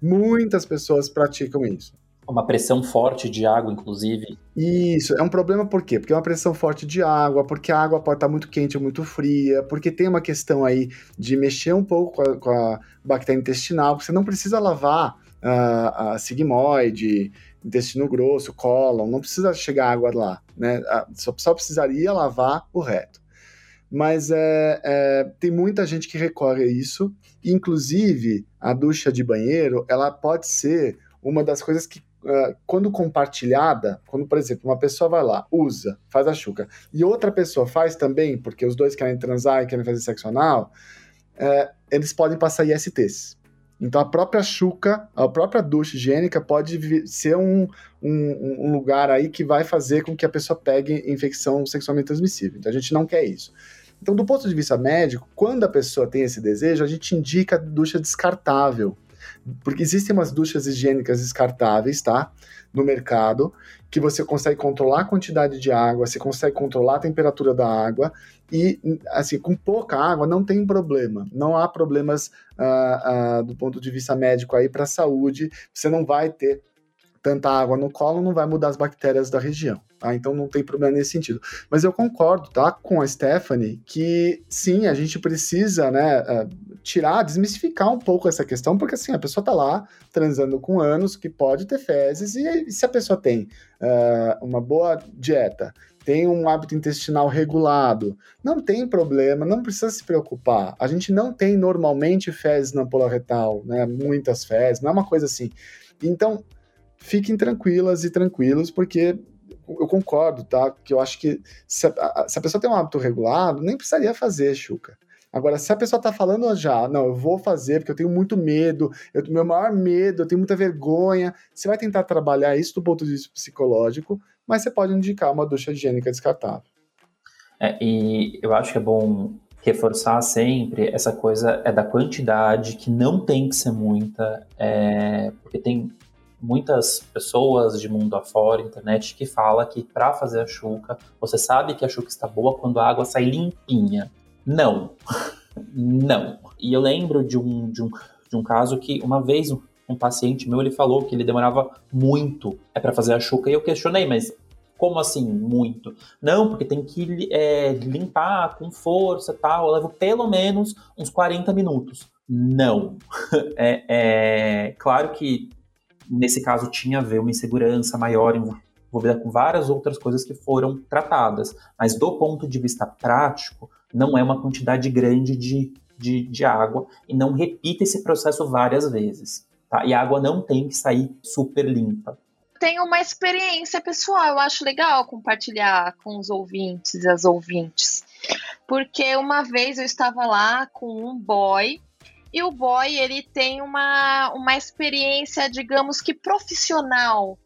Muitas pessoas praticam isso. Uma pressão forte de água, inclusive. Isso, é um problema por quê? Porque é uma pressão forte de água, porque a água pode estar muito quente ou muito fria, porque tem uma questão aí de mexer um pouco com a, com a bactéria intestinal, porque você não precisa lavar uh, a sigmoide, intestino grosso, cólon, não precisa chegar água lá, né? Só, só precisaria lavar o reto. Mas é, é, tem muita gente que recorre a isso, inclusive a ducha de banheiro, ela pode ser uma das coisas que quando compartilhada, quando, por exemplo, uma pessoa vai lá, usa, faz a chuca, e outra pessoa faz também, porque os dois querem transar e querem fazer sexo anal, uh, eles podem passar ISTs. Então, a própria chuca, a própria ducha higiênica pode ser um, um, um, lugar aí que vai fazer com que a pessoa pegue infecção sexualmente transmissível. Então, a gente não quer isso. Então, do ponto de vista médico, quando a pessoa tem esse desejo, a gente indica ducha descartável porque existem umas duchas higiênicas descartáveis, tá? No mercado, que você consegue controlar a quantidade de água, você consegue controlar a temperatura da água e, assim, com pouca água não tem problema. Não há problemas uh, uh, do ponto de vista médico aí para a saúde. Você não vai ter tanta água no colo, não vai mudar as bactérias da região. Tá? Então não tem problema nesse sentido. Mas eu concordo, tá, com a Stephanie, que sim, a gente precisa, né, é, tirar, desmistificar um pouco essa questão, porque assim, a pessoa tá lá transando com anos, que pode ter fezes, e se a pessoa tem uh, uma boa dieta, tem um hábito intestinal regulado, não tem problema, não precisa se preocupar. A gente não tem normalmente fezes na pola retal, né, muitas fezes, não é uma coisa assim. Então, fiquem tranquilas e tranquilos, porque eu concordo, tá? Que eu acho que se a, se a, pessoa tem um hábito regulado, nem precisaria fazer chuca. Agora, se a pessoa tá falando já, não, eu vou fazer porque eu tenho muito medo, eu, meu maior medo, eu tenho muita vergonha, você vai tentar trabalhar isso do ponto de vista psicológico, mas você pode indicar uma ducha higiênica descartável. É, e eu acho que é bom reforçar sempre essa coisa é da quantidade, que não tem que ser muita, é, porque tem muitas pessoas de mundo afora, internet, que fala que para fazer a chuca, você sabe que a chuca está boa quando a água sai limpinha. Não. *laughs* não. E eu lembro de um, de um, de um caso que uma vez um paciente meu ele falou que ele demorava muito é para fazer a chuca e eu questionei, mas como assim muito? Não, porque tem que é, limpar com força tal. Eu levo pelo menos uns 40 minutos. Não. *laughs* É, é, claro que nesse caso tinha a ver uma insegurança maior envolvida com várias outras coisas que foram tratadas. Mas do ponto de vista prático, não é uma quantidade grande de, de, de água e não repita esse processo várias vezes. Tá? E a água não tem que sair super limpa tenho uma experiência pessoal, eu acho legal compartilhar com os ouvintes e as ouvintes. Porque uma vez eu estava lá com um boy e o boy ele tem uma, uma experiência, digamos que profissional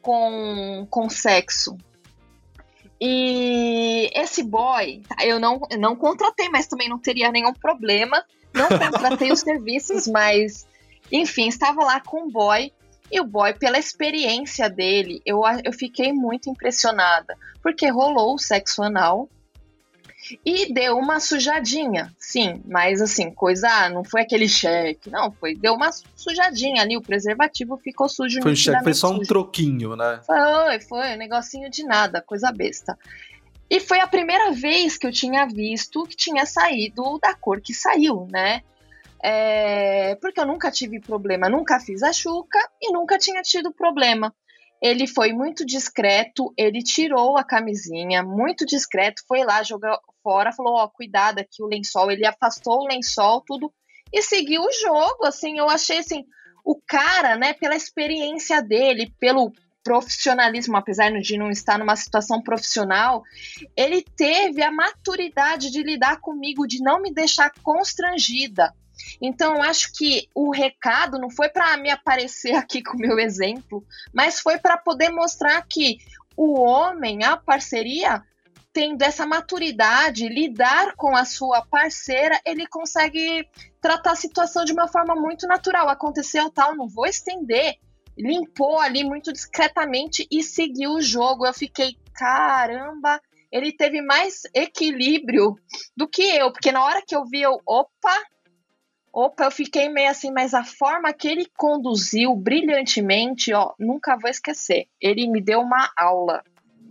com, com sexo. E esse boy, tá, eu não, eu não contratei, mas também não teria nenhum problema. Não contratei os *laughs* serviços, mas enfim, estava lá com um boy e o boy, pela experiência dele, eu, eu fiquei muito impressionada, porque rolou o sexo anal e deu uma sujadinha, sim, mas assim, coisa, ah, não foi aquele cheque, não, foi, deu uma sujadinha ali, o preservativo ficou sujo. Foi um cheque, foi só um troquinho, né? Foi, foi, um negocinho de nada, coisa besta. E foi a primeira vez que eu tinha visto que tinha saído da cor que saiu, né? É, porque eu nunca tive problema, nunca fiz a chuca e nunca tinha tido problema. Ele foi muito discreto, ele tirou a camisinha, muito discreto, foi lá, jogou fora, falou: Ó, oh, cuidado aqui o lençol. Ele afastou o lençol, tudo, e seguiu o jogo. Assim, eu achei assim, o cara, né, pela experiência dele, pelo profissionalismo, apesar de não estar numa situação profissional, ele teve a maturidade de lidar comigo, de não me deixar constrangida. Então, acho que o recado não foi para me aparecer *laughs* aqui com o meu exemplo, mas foi para poder mostrar que o homem, a parceria, tendo essa maturidade, lidar com a sua parceira, ele consegue tratar a situação de uma forma muito natural. Aconteceu tal, não vou estender. Limpou ali muito discretamente e seguiu o jogo. Eu fiquei, caramba, ele teve mais equilíbrio do que eu, porque na hora que eu vi, eu, opa, Opa, eu fiquei meio assim, mas a forma que ele conduziu brilhantemente, ó, nunca vou esquecer. Ele me deu uma aula.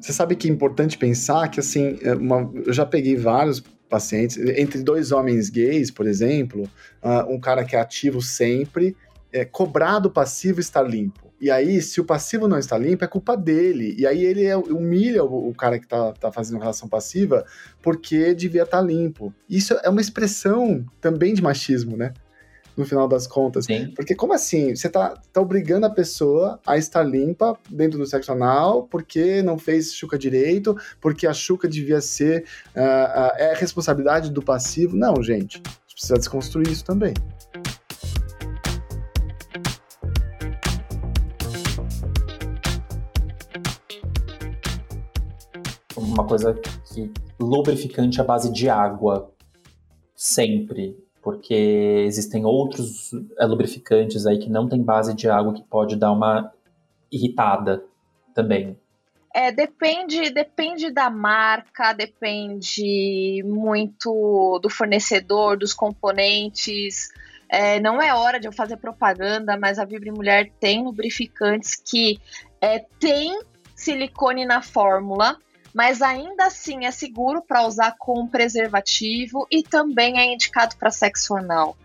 Você sabe que é importante pensar que, assim, é uma, eu já peguei vários pacientes, entre dois homens gays, por exemplo, uh, um cara que é ativo sempre, é, cobrar do passivo estar limpo. E aí, se o passivo não está limpo, é culpa dele. E aí ele é, humilha o, o, cara que está tá fazendo relação passiva porque devia estar tá limpo. Isso é uma expressão também de machismo, né? No final das contas. Sim. Porque como assim? Você tá, tá obrigando a pessoa a estar limpa dentro do sexo anal porque não fez chuca direito, porque a chuca devia ser... Uh, uh, é responsabilidade do passivo. Não, gente. A gente precisa desconstruir isso também. uma coisa que lubrificante à base de água sempre, porque existem outros é, lubrificantes aí que não tem base de água que pode dar uma irritada também. É, depende, depende da marca, depende muito do fornecedor, dos componentes. É, não é hora de eu fazer propaganda, mas a Vibre Mulher tem lubrificantes que é, tem silicone na fórmula, mas ainda assim é seguro para usar com preservativo e também é indicado para sexo anal,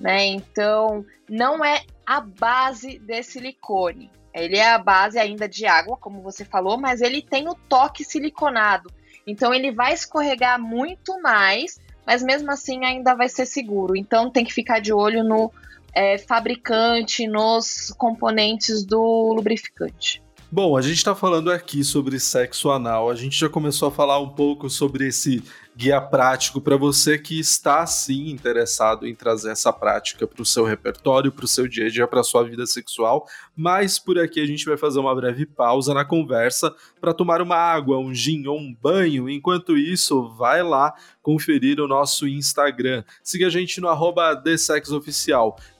né? Então, não é a base de silicone. Ele é a base ainda de água, como você falou, mas ele tem o toque siliconado. Então ele vai escorregar muito mais, mas mesmo assim ainda vai ser seguro. Então tem que ficar de olho no é, fabricante, nos componentes do lubrificante. Bom, a gente está falando aqui sobre sexo anal. A gente já começou a falar um pouco sobre esse guia prático para você que está sim interessado em trazer essa prática para o seu repertório, para o seu dia a dia, para a sua vida sexual. Mas por aqui a gente vai fazer uma breve pausa na conversa para tomar uma água, um gin ou um banho. Enquanto isso, vai lá conferir o nosso Instagram. Siga a gente no arroba.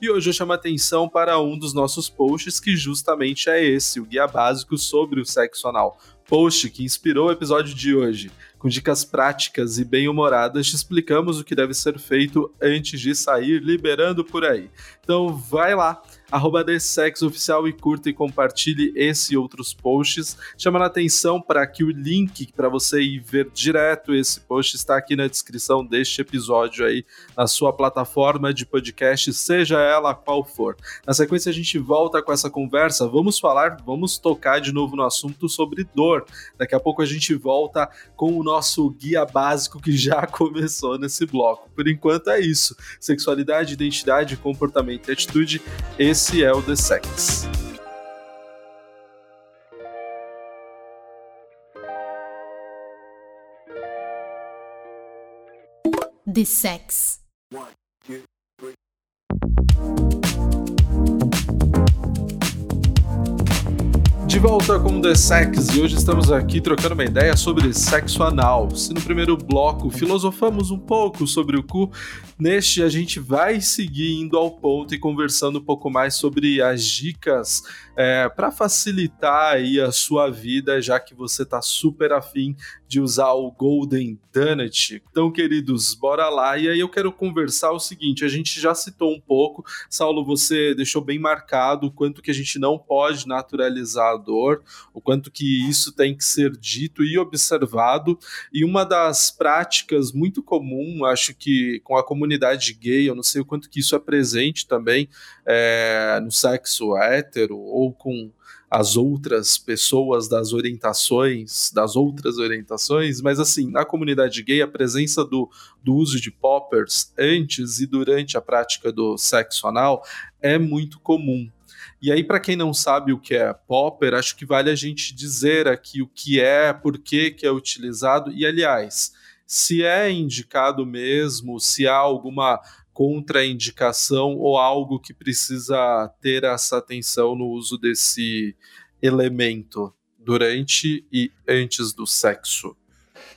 E hoje eu chamo a atenção para um dos nossos posts que justamente é esse, o guia básico sobre o sexo anal post que inspirou o episódio de hoje. Com dicas práticas e bem-humoradas, te explicamos o que deve ser feito antes de sair liberando por aí. Então vai lá, arroba Oficial e curta e compartilhe esse e outros posts, chamando a atenção para que o link para você ir ver direto esse post está aqui na descrição deste episódio aí, na sua plataforma de podcast, seja ela qual for. Na sequência a gente volta com essa conversa, vamos falar, vamos tocar de novo no assunto sobre dor. Daqui a pouco a gente volta com o nosso guia básico que já *laughs* começou nesse bloco. Por enquanto é isso. Sexualidade, identidade, comportamento e atitude, esse esse é o The Sex. The Sex. De volta com The Sex e hoje estamos aqui trocando uma ideia sobre sexo anal. Se no primeiro bloco filosofamos um pouco sobre o cu, neste a gente vai seguir indo ao ponto e conversando um pouco mais sobre as dicas é, para facilitar aí a sua vida, já que você está super afim de usar o Golden Donut. Então, queridos, bora lá. E aí eu quero conversar o seguinte, a gente já citou um pouco, Saulo, você deixou bem marcado o quanto que a gente não pode naturalizar a dor, o quanto que isso tem que ser dito e observado. E uma das práticas muito comum, acho que com a comunidade gay, eu não sei o quanto que isso é presente também é, no sexo hétero ou com as outras pessoas das orientações, das outras orientações, mas assim, na comunidade gay, a presença do, do uso de poppers antes e durante a prática do sexo anal é muito comum. E aí, para quem não sabe o que é popper, acho que vale a gente dizer aqui o que é, por que, que é utilizado, e aliás, se é indicado mesmo, se há alguma contraindicação ou algo que precisa ter essa atenção no uso desse elemento durante e antes do sexo?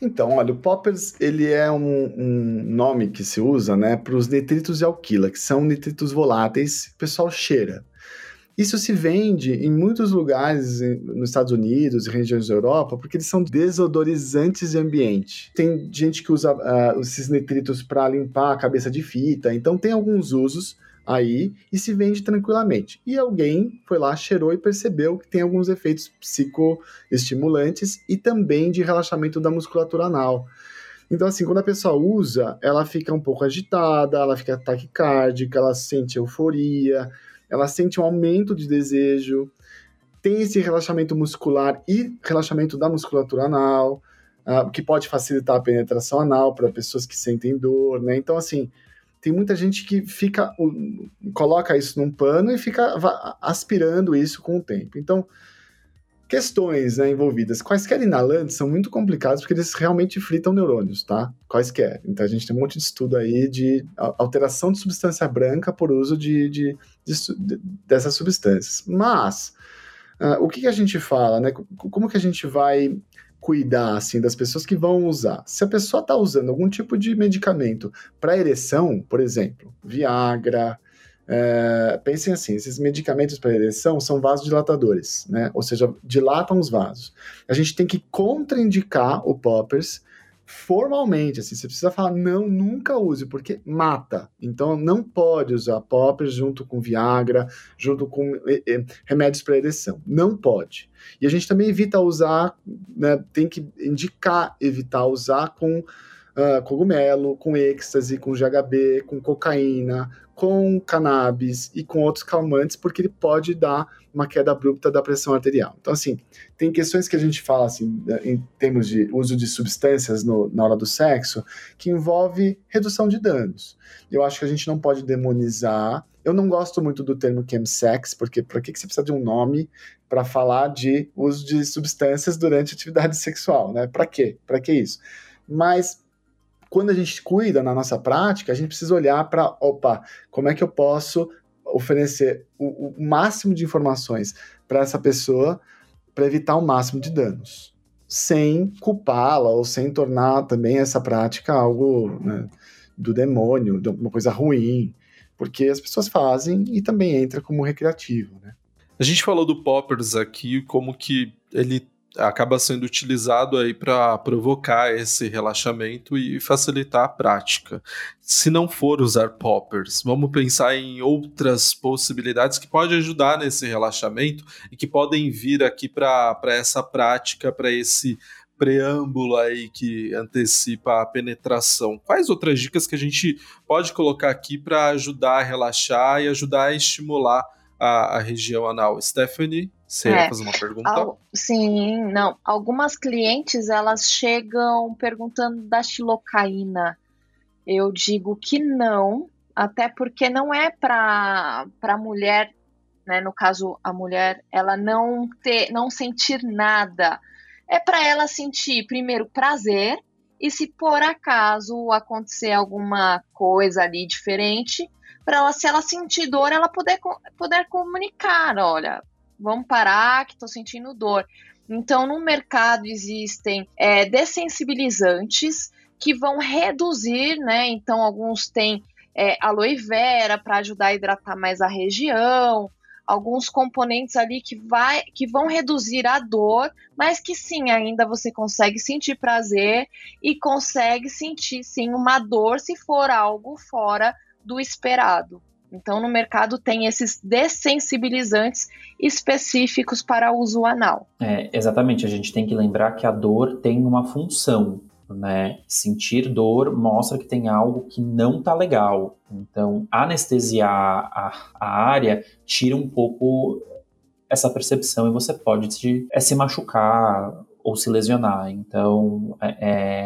Então, olha, o poppers ele é um, um nome que se usa né, para os nitritos de alquila, que são nitritos voláteis que o pessoal cheira. Isso se vende em muitos lugares nos Estados Unidos e regiões da Europa, porque eles são desodorizantes de ambiente. Tem gente que usa uh, esses nitritos para limpar a cabeça de fita, então tem alguns usos aí e se vende tranquilamente. E alguém foi lá, cheirou e percebeu que tem alguns efeitos psicoestimulantes e também de relaxamento da musculatura anal. Então, assim, quando a pessoa usa, ela fica um pouco agitada, ela fica taquicárdica, ela sente euforia, ela sente um aumento de desejo, tem esse relaxamento muscular e relaxamento da musculatura anal, uh, que pode facilitar a penetração anal para pessoas que sentem dor, né? Então, assim, tem muita gente que fica, coloca isso num pano e fica aspirando isso com o tempo. Então, questões né, envolvidas. Quaisquer inalantes são muito complicados porque eles realmente fritam neurônios, tá? Quaisquer. Então a gente tem um monte de estudo aí de alteração de substância branca por uso de, de, de, de dessas substâncias. Mas uh, o que, que, a gente fala, né? Como que a gente vai cuidar assim das pessoas que vão usar? Se a pessoa está usando algum tipo de medicamento para ereção, por exemplo, Viagra, é, pensem assim, esses medicamentos para ereção são vasodilatadores, né? Ou seja, dilatam os vasos. A gente tem que contraindicar o poppers formalmente, assim, você precisa falar, não, nunca use, porque mata. Então, não pode usar poppers junto com Viagra, junto com remédios para ereção. Não pode. E a gente também evita usar, né, tem que indicar evitar usar com uh, cogumelo, com êxtase, com GHB, com cocaína, com cannabis e com outros calmantes, porque ele pode dar uma queda abrupta da pressão arterial. Então, assim, tem questões que a gente fala, assim, em termos de uso de substâncias no, na hora do sexo, que envolve redução de danos. Eu acho que a gente não pode demonizar. Eu não gosto muito do termo chemsex, porque por que, que você precisa de um nome para falar de uso de substâncias durante atividade *laughs* sexual, né? Para quê? Para que isso? Mas quando a gente cuida na nossa prática, a gente precisa olhar para, opa, como é que eu posso oferecer o, o máximo de informações para essa pessoa para evitar o máximo de danos, sem culpá-la ou sem tornar também essa prática algo né, do demônio, de uma coisa ruim, porque as pessoas fazem e também entra como recreativo, né? A gente falou do Poppers aqui, como que ele acaba sendo utilizado aí para provocar esse relaxamento e facilitar a prática. Se não for usar poppers, vamos pensar em outras possibilidades que podem ajudar nesse relaxamento e que podem vir aqui para essa prática, para esse preâmbulo aí que antecipa a penetração. Quais outras dicas que a gente pode colocar aqui para ajudar a relaxar e ajudar a estimular a, a região anal? Stephanie? Você é, ia fazer uma pergunta? Al sim, não. Algumas clientes elas chegam perguntando da xilocaína. Eu digo que não, até porque não é para a mulher, né, no caso a mulher, ela não ter, não sentir nada. É para ela sentir primeiro prazer e se por acaso acontecer alguma coisa ali diferente, para ela se ela sentir dor, ela poder poder comunicar, olha, vamos parar que estou sentindo dor. Então, no mercado existem é, dessensibilizantes que vão reduzir, né? Então, alguns têm é, aloe vera para ajudar a hidratar mais a região, alguns componentes ali que, vai, que vão reduzir a dor, mas que sim, ainda você consegue sentir prazer e consegue sentir sim uma dor se for algo fora do esperado. Então, no mercado tem esses dessensibilizantes específicos para uso anal. É, exatamente, a gente tem que lembrar que a dor tem uma função. Né? Sentir dor mostra que tem algo que não tá legal. Então, anestesiar a, a área tira um pouco essa percepção e você pode se, é, se machucar ou se lesionar. Então, é,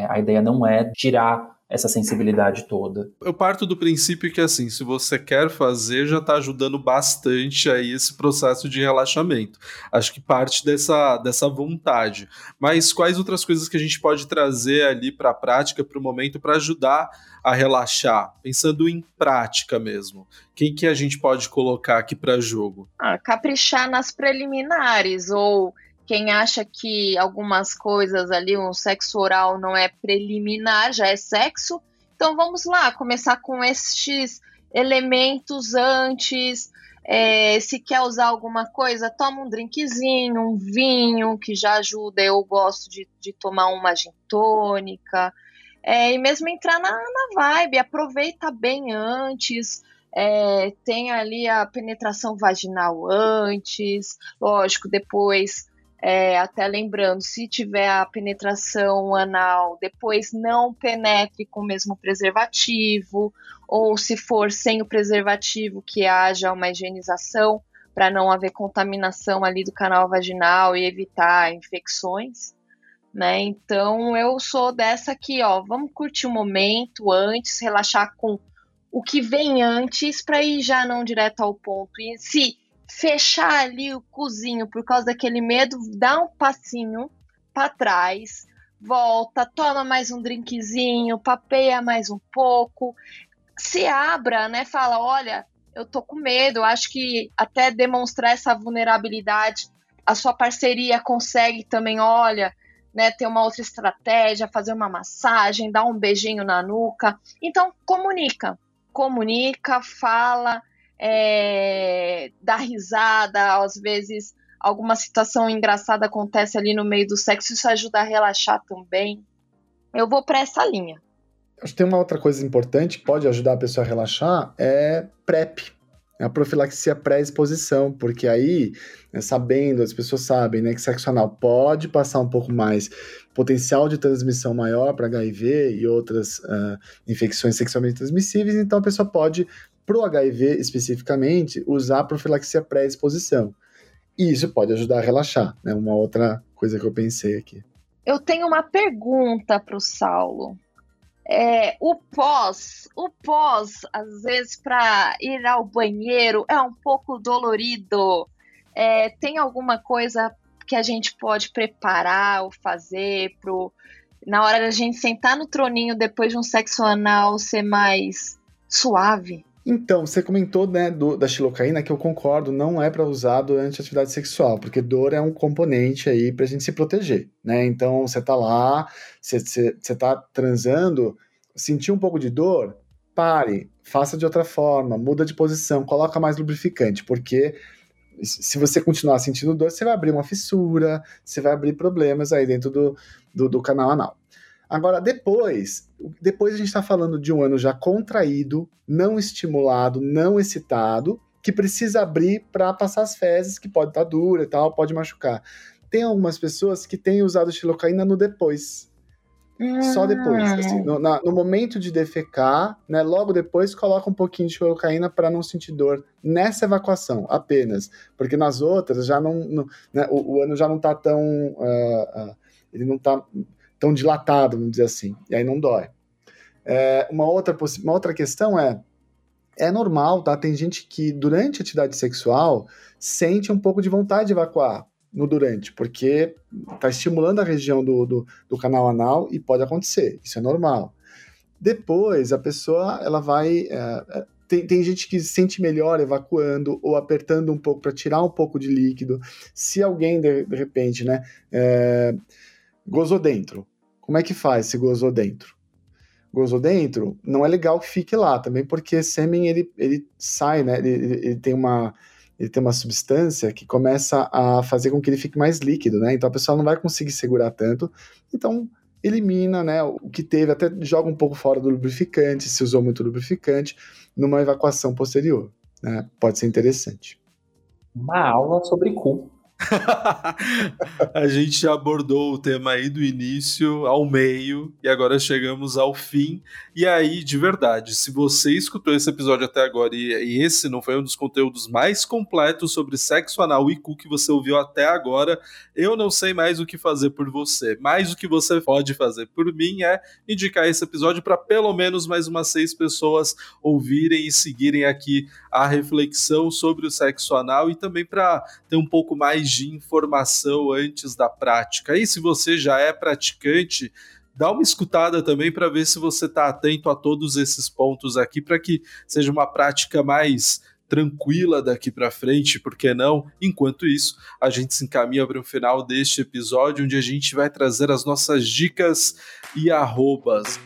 é a ideia não é tirar essa sensibilidade toda. Eu parto do princípio que assim, se você quer fazer, já está ajudando bastante aí esse processo de relaxamento. Acho que parte dessa, dessa vontade. Mas quais outras coisas que a gente pode trazer ali para a prática, para o momento, para ajudar a relaxar? Pensando em prática mesmo. Quem que a gente pode colocar aqui para jogo? Ah, caprichar nas preliminares ou quem acha que algumas coisas ali, um sexo oral não é preliminar, já é sexo. Então vamos lá, começar com estes elementos antes. É, se quer usar alguma coisa, toma um drinkzinho, um vinho, que já ajuda. Eu gosto de, de tomar uma gin tônica. É, e mesmo entrar na, na vibe, aproveita bem antes. É, tem ali a penetração vaginal antes, lógico, depois é, até lembrando, se tiver a penetração anal, depois não penetre com o mesmo preservativo, ou se for sem o preservativo, que haja uma higienização para não haver contaminação ali do canal vaginal e evitar infecções. Né? Então eu sou dessa aqui, ó, vamos curtir o momento antes, relaxar com o que vem antes para ir já não direto ao ponto. E se fechar ali o cozinho por causa daquele medo, dá um passinho para trás, volta, toma mais um drinkzinho, papeia mais um pouco, se abra, né? Fala, olha, eu tô com medo, acho que até demonstrar essa vulnerabilidade, a sua parceria consegue também, olha, né, ter uma outra estratégia, fazer uma massagem, dar um beijinho na nuca. Então, comunica, comunica, fala, é, dar risada, às vezes alguma situação engraçada acontece ali no meio do sexo, isso ajuda a relaxar também. Eu vou para essa linha. Acho que tem uma outra coisa importante que pode ajudar a pessoa a relaxar, é PrEP, a profilaxia pré-exposição, porque aí, né, sabendo, as pessoas sabem né, que sexo anal pode passar um pouco mais, potencial de transmissão maior para HIV e outras uh, infecções sexualmente transmissíveis, então a pessoa pode para o HIV especificamente, usar profilaxia pré-exposição. E isso pode ajudar a relaxar, né? Uma outra coisa que eu pensei aqui. Eu tenho uma pergunta para o Saulo. É, o pós, o pós, às vezes, para ir ao banheiro é um pouco dolorido. É, tem alguma coisa que a gente pode preparar ou fazer pro Na hora da gente sentar no troninho depois de um sexo anal ser mais suave? Então, você comentou né, do, da xilocaína, que eu concordo, não é para usar durante a atividade sexual, porque dor é um componente aí para a gente se proteger, né? Então, você tá lá, você, você, você tá transando, sentiu um pouco de dor, pare, faça de outra forma, muda de posição, coloca mais lubrificante, porque se você continuar sentindo dor, você vai abrir uma fissura, você vai abrir problemas aí dentro do, do, do canal anal. Agora, depois, depois a gente está falando de um ano já contraído, não estimulado, não excitado, que precisa abrir para passar as fezes, que pode estar tá dura e tal, pode machucar. Tem algumas pessoas que têm usado xilocaína no depois. Só depois, ah. assim, no, na, no, momento de defecar, né, logo depois coloca um pouquinho de xilocaína para não sentir dor nessa evacuação, apenas, porque nas outras já não, não né, o, o, ano já não está tão, uh, uh, ele não está tão dilatado, vamos dizer assim, e aí não dói. É, uma, outra, uma outra questão é, é normal, tá? Tem gente que durante a atividade sexual sente um pouco de vontade de evacuar, no durante, porque está estimulando a região do, do, do, canal anal e pode acontecer, isso é normal. Depois, a pessoa ela vai. É, é tem, tem gente que se sente melhor evacuando ou apertando um pouco para tirar um pouco de líquido. Se alguém, de, de repente, né, é, gozou dentro, como é que faz se gozou dentro? Gozou dentro, não é legal que fique lá também, porque sêmen ele, ele sai, né? Ele, ele tem uma ele tem uma substância que começa a fazer com que ele fique mais líquido, né? Então a pessoa não vai conseguir segurar tanto. Então elimina, né, o que teve, até joga um pouco fora do lubrificante, se usou muito lubrificante, numa evacuação posterior, né? Pode ser interessante. Uma aula sobre cu. *laughs* a gente abordou o tema aí do início ao meio e agora chegamos ao fim. E aí, de verdade, se você escutou esse episódio até agora e, e esse não foi um dos conteúdos mais completos sobre sexo anal e cu que você ouviu até agora, eu não sei mais o que fazer por você. Mas o que você pode fazer por mim é indicar esse episódio para pelo menos mais umas seis pessoas ouvirem e seguirem aqui a reflexão sobre o sexo anal e também para ter um pouco mais de informação antes da prática. E se você já é praticante, dá uma escutada também para ver se você está atento a todos esses pontos aqui, para que seja uma prática mais tranquila daqui para frente, por que não? Enquanto isso, a gente se encaminha para o final deste episódio, onde a gente vai trazer as nossas dicas e arrobas.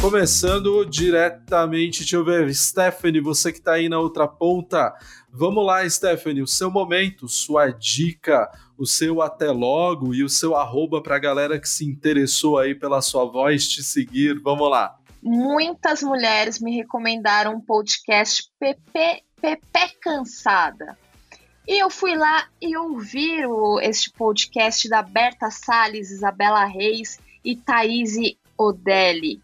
Começando diretamente, deixa eu ver, Stephanie, você que está aí na outra ponta. Vamos lá, Stephanie, o seu momento, sua dica, o seu até logo e o seu arroba para a galera que se interessou aí pela sua voz te seguir. Vamos lá. Muitas mulheres me recomendaram um podcast PP, PP Cansada. E eu fui lá e ouvi o, este podcast da Berta Salles, Isabela Reis e Thaís Odelli.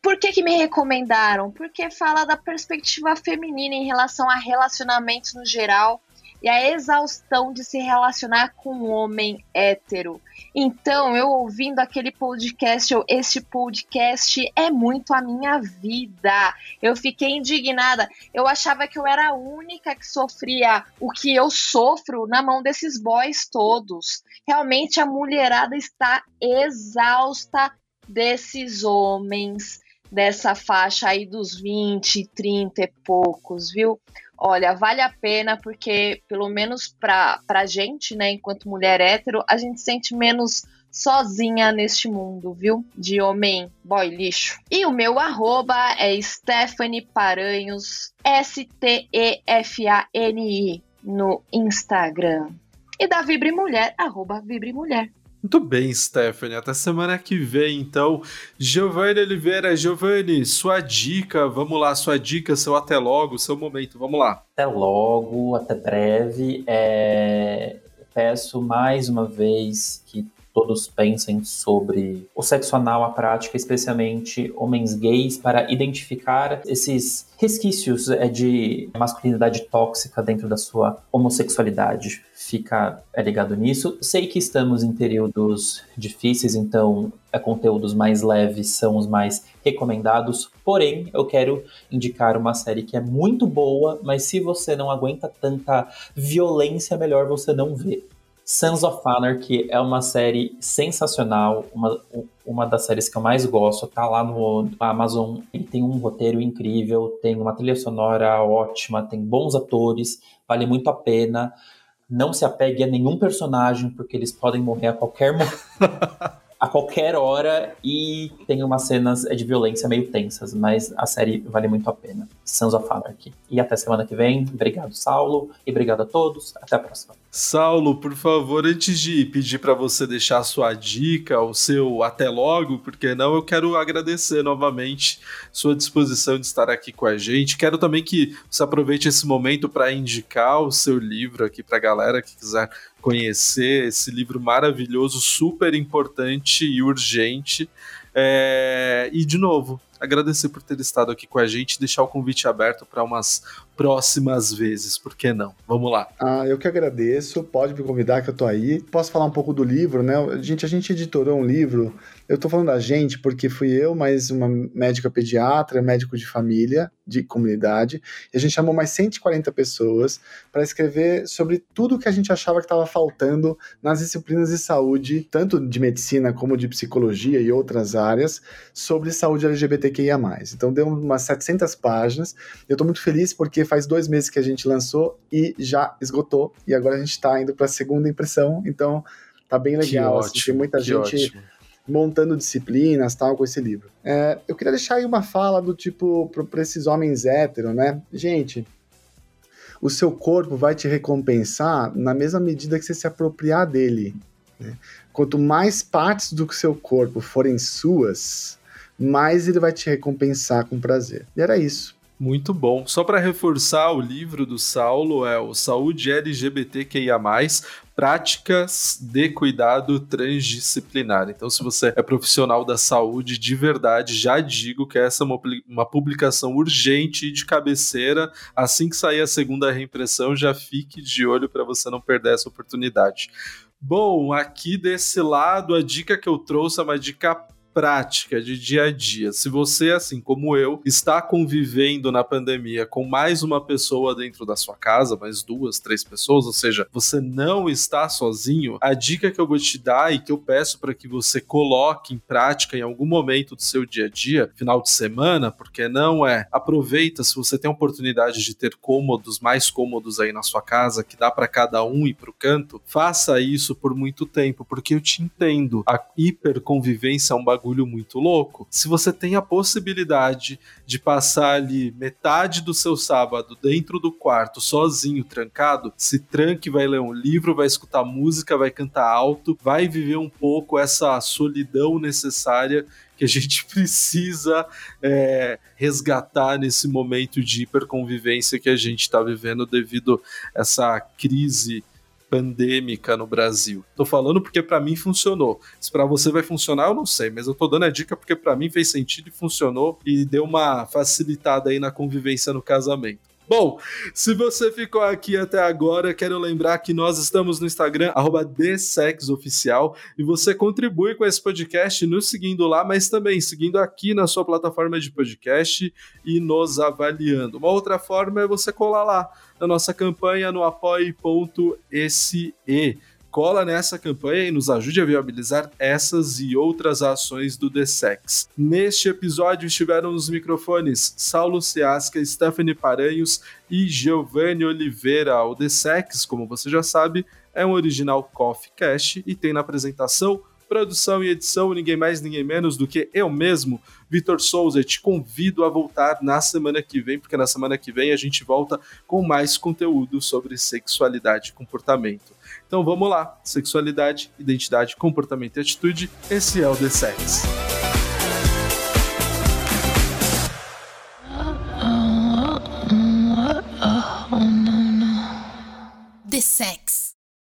Por que, que me recomendaram? Porque fala da perspectiva feminina em relação a relacionamentos no geral e a exaustão de se relacionar com um homem hétero. Então, eu ouvindo aquele podcast, ou esse podcast é muito a minha vida. Eu fiquei indignada. Eu achava que eu era a única que sofria o que eu sofro na mão desses boys todos. Realmente a mulherada está exausta desses homens dessa faixa aí dos 20, 30 e poucos, viu? Olha, vale a pena porque, pelo menos pra, pra gente, né, enquanto mulher hétero, a gente sente menos sozinha neste mundo, viu? De homem boy lixo. E o meu arroba é Stephanie Paranhos, S-T-E-F-A-N-I, no Instagram. E da Vibre Mulher, arroba Vibre Mulher. Muito bem, Stephanie. Até semana que vem, então. Giovanni Oliveira, Giovanni, sua dica, vamos lá, sua dica, seu até logo, seu momento, vamos lá. Até logo, até breve. É... Peço mais uma vez que todos pensem sobre o sexo anal, a prática, especialmente homens gays, para identificar esses resquícios é, de masculinidade tóxica dentro da sua homossexualidade. Fica é, ligado nisso. Sei que estamos em períodos difíceis, então é, conteúdos mais leves são os mais recomendados. Porém, eu quero indicar uma série que é muito boa, mas se você não aguenta tanta violência, melhor você não ver Sons of Anarchy é uma série sensacional, uma, uma das séries que eu mais gosto, tá lá no Amazon. Ele tem um roteiro incrível, tem uma trilha sonora ótima, tem bons atores, vale muito a pena. Não se apegue a nenhum personagem, porque eles podem morrer a qualquer momento. *laughs* a qualquer hora e tem umas cenas de violência meio tensas, mas a série vale muito a pena. Sons of Anarchy. E até semana que vem. Obrigado, Saulo, e obrigado a todos. Até a próxima. Saulo, por favor, antes de pedir para você deixar a sua dica, o seu até logo, porque não, eu quero agradecer novamente sua disposição de estar aqui com a gente. Quero também que você aproveite esse momento para indicar o seu livro aqui para a galera que quiser conhecer esse livro maravilhoso, super importante e urgente. É... E, de novo, agradecer por ter estado aqui com a gente deixar o convite aberto para umas próximas vezes, por que não? Vamos lá. Ah, eu que agradeço, pode me convidar que eu tô aí. Posso falar um pouco do livro, né? Gente, a gente editorou um livro, eu tô falando da gente porque fui eu, mais uma médica pediatra, médico de família, de comunidade, e a gente chamou mais 140 pessoas para escrever sobre tudo que a gente achava que estava faltando nas disciplinas de saúde, tanto de medicina como de psicologia e outras áreas, sobre saúde LGBTQIA+. Então deu umas 700 páginas, eu tô muito feliz porque faz dois meses que a gente lançou e já esgotou. E agora a gente está indo para a segunda impressão. Então tá bem legal. Assim, tem muita gente ótimo. montando disciplinas tal com esse livro. É, eu queria deixar aí uma fala do tipo para esses homens héteros, né? Gente, o seu corpo vai te recompensar na mesma medida que você se apropriar dele. Né? Quanto mais partes do seu corpo forem suas, mais ele vai te recompensar com prazer. E era isso. Muito bom. Só para reforçar, o livro do Saulo é o Saúde LGBTQIA+, práticas de cuidado transdisciplinar. Então, se você é profissional da saúde de verdade, já digo que essa é uma, publicação urgente e de cabeceira. Assim que sair a segunda reimpressão, já fique de olho para você não perder essa oportunidade. Bom, aqui desse lado, a dica que eu trouxe é uma dica prática de dia a dia, se você, assim como eu, está convivendo na pandemia com mais uma pessoa dentro da sua casa, mais duas, três pessoas, ou seja, você não está sozinho, a dica que eu vou te dar e que eu peço para que você coloque em prática em algum momento do seu dia a dia, final de semana, porque não é, aproveita se você tem a oportunidade de ter cômodos, mais cômodos aí na sua casa, que dá para cada um ir para o canto, faça isso por muito tempo, porque eu te entendo. A hiperconvivência é um bagulho bagulho muito louco. Se você tem a possibilidade de passar ali metade do seu sábado dentro do quarto, sozinho, trancado, se tranque, vai ler um livro, vai escutar música, vai cantar alto, vai viver um pouco essa solidão necessária que a *laughs* gente precisa é, resgatar nesse momento de hiperconvivência que a gente está vivendo devido a essa crise pandêmica no Brasil. Tô falando porque para mim funcionou. Se para você vai funcionar, eu não sei, mas eu tô dando a dica porque para mim fez sentido e funcionou e deu uma facilitada aí na convivência no casamento. Bom, se você ficou aqui até agora, quero lembrar que nós estamos no Instagram, @dsexoficial, e você contribui com esse podcast nos seguindo lá, mas também seguindo aqui na sua plataforma de podcast e nos avaliando. Uma outra forma é você colar lá na nossa campanha no apoie.se cola nessa campanha e nos ajude a viabilizar essas e outras ações do The Sex. Neste episódio estiveram nos microfones Saulo Ciasca, Stephanie Paranhos e Giovanni Oliveira. O The Sex, como você já sabe, é um original Coffee Cash e tem na apresentação produção e edição, ninguém mais, ninguém menos do que eu mesmo, Vitor Souza. Te convido a voltar na semana que vem, porque na semana que vem a gente volta com mais conteúdo sobre sexualidade e comportamento. Então vamos lá, sexualidade, identidade, comportamento e atitude, esse é o The Sex.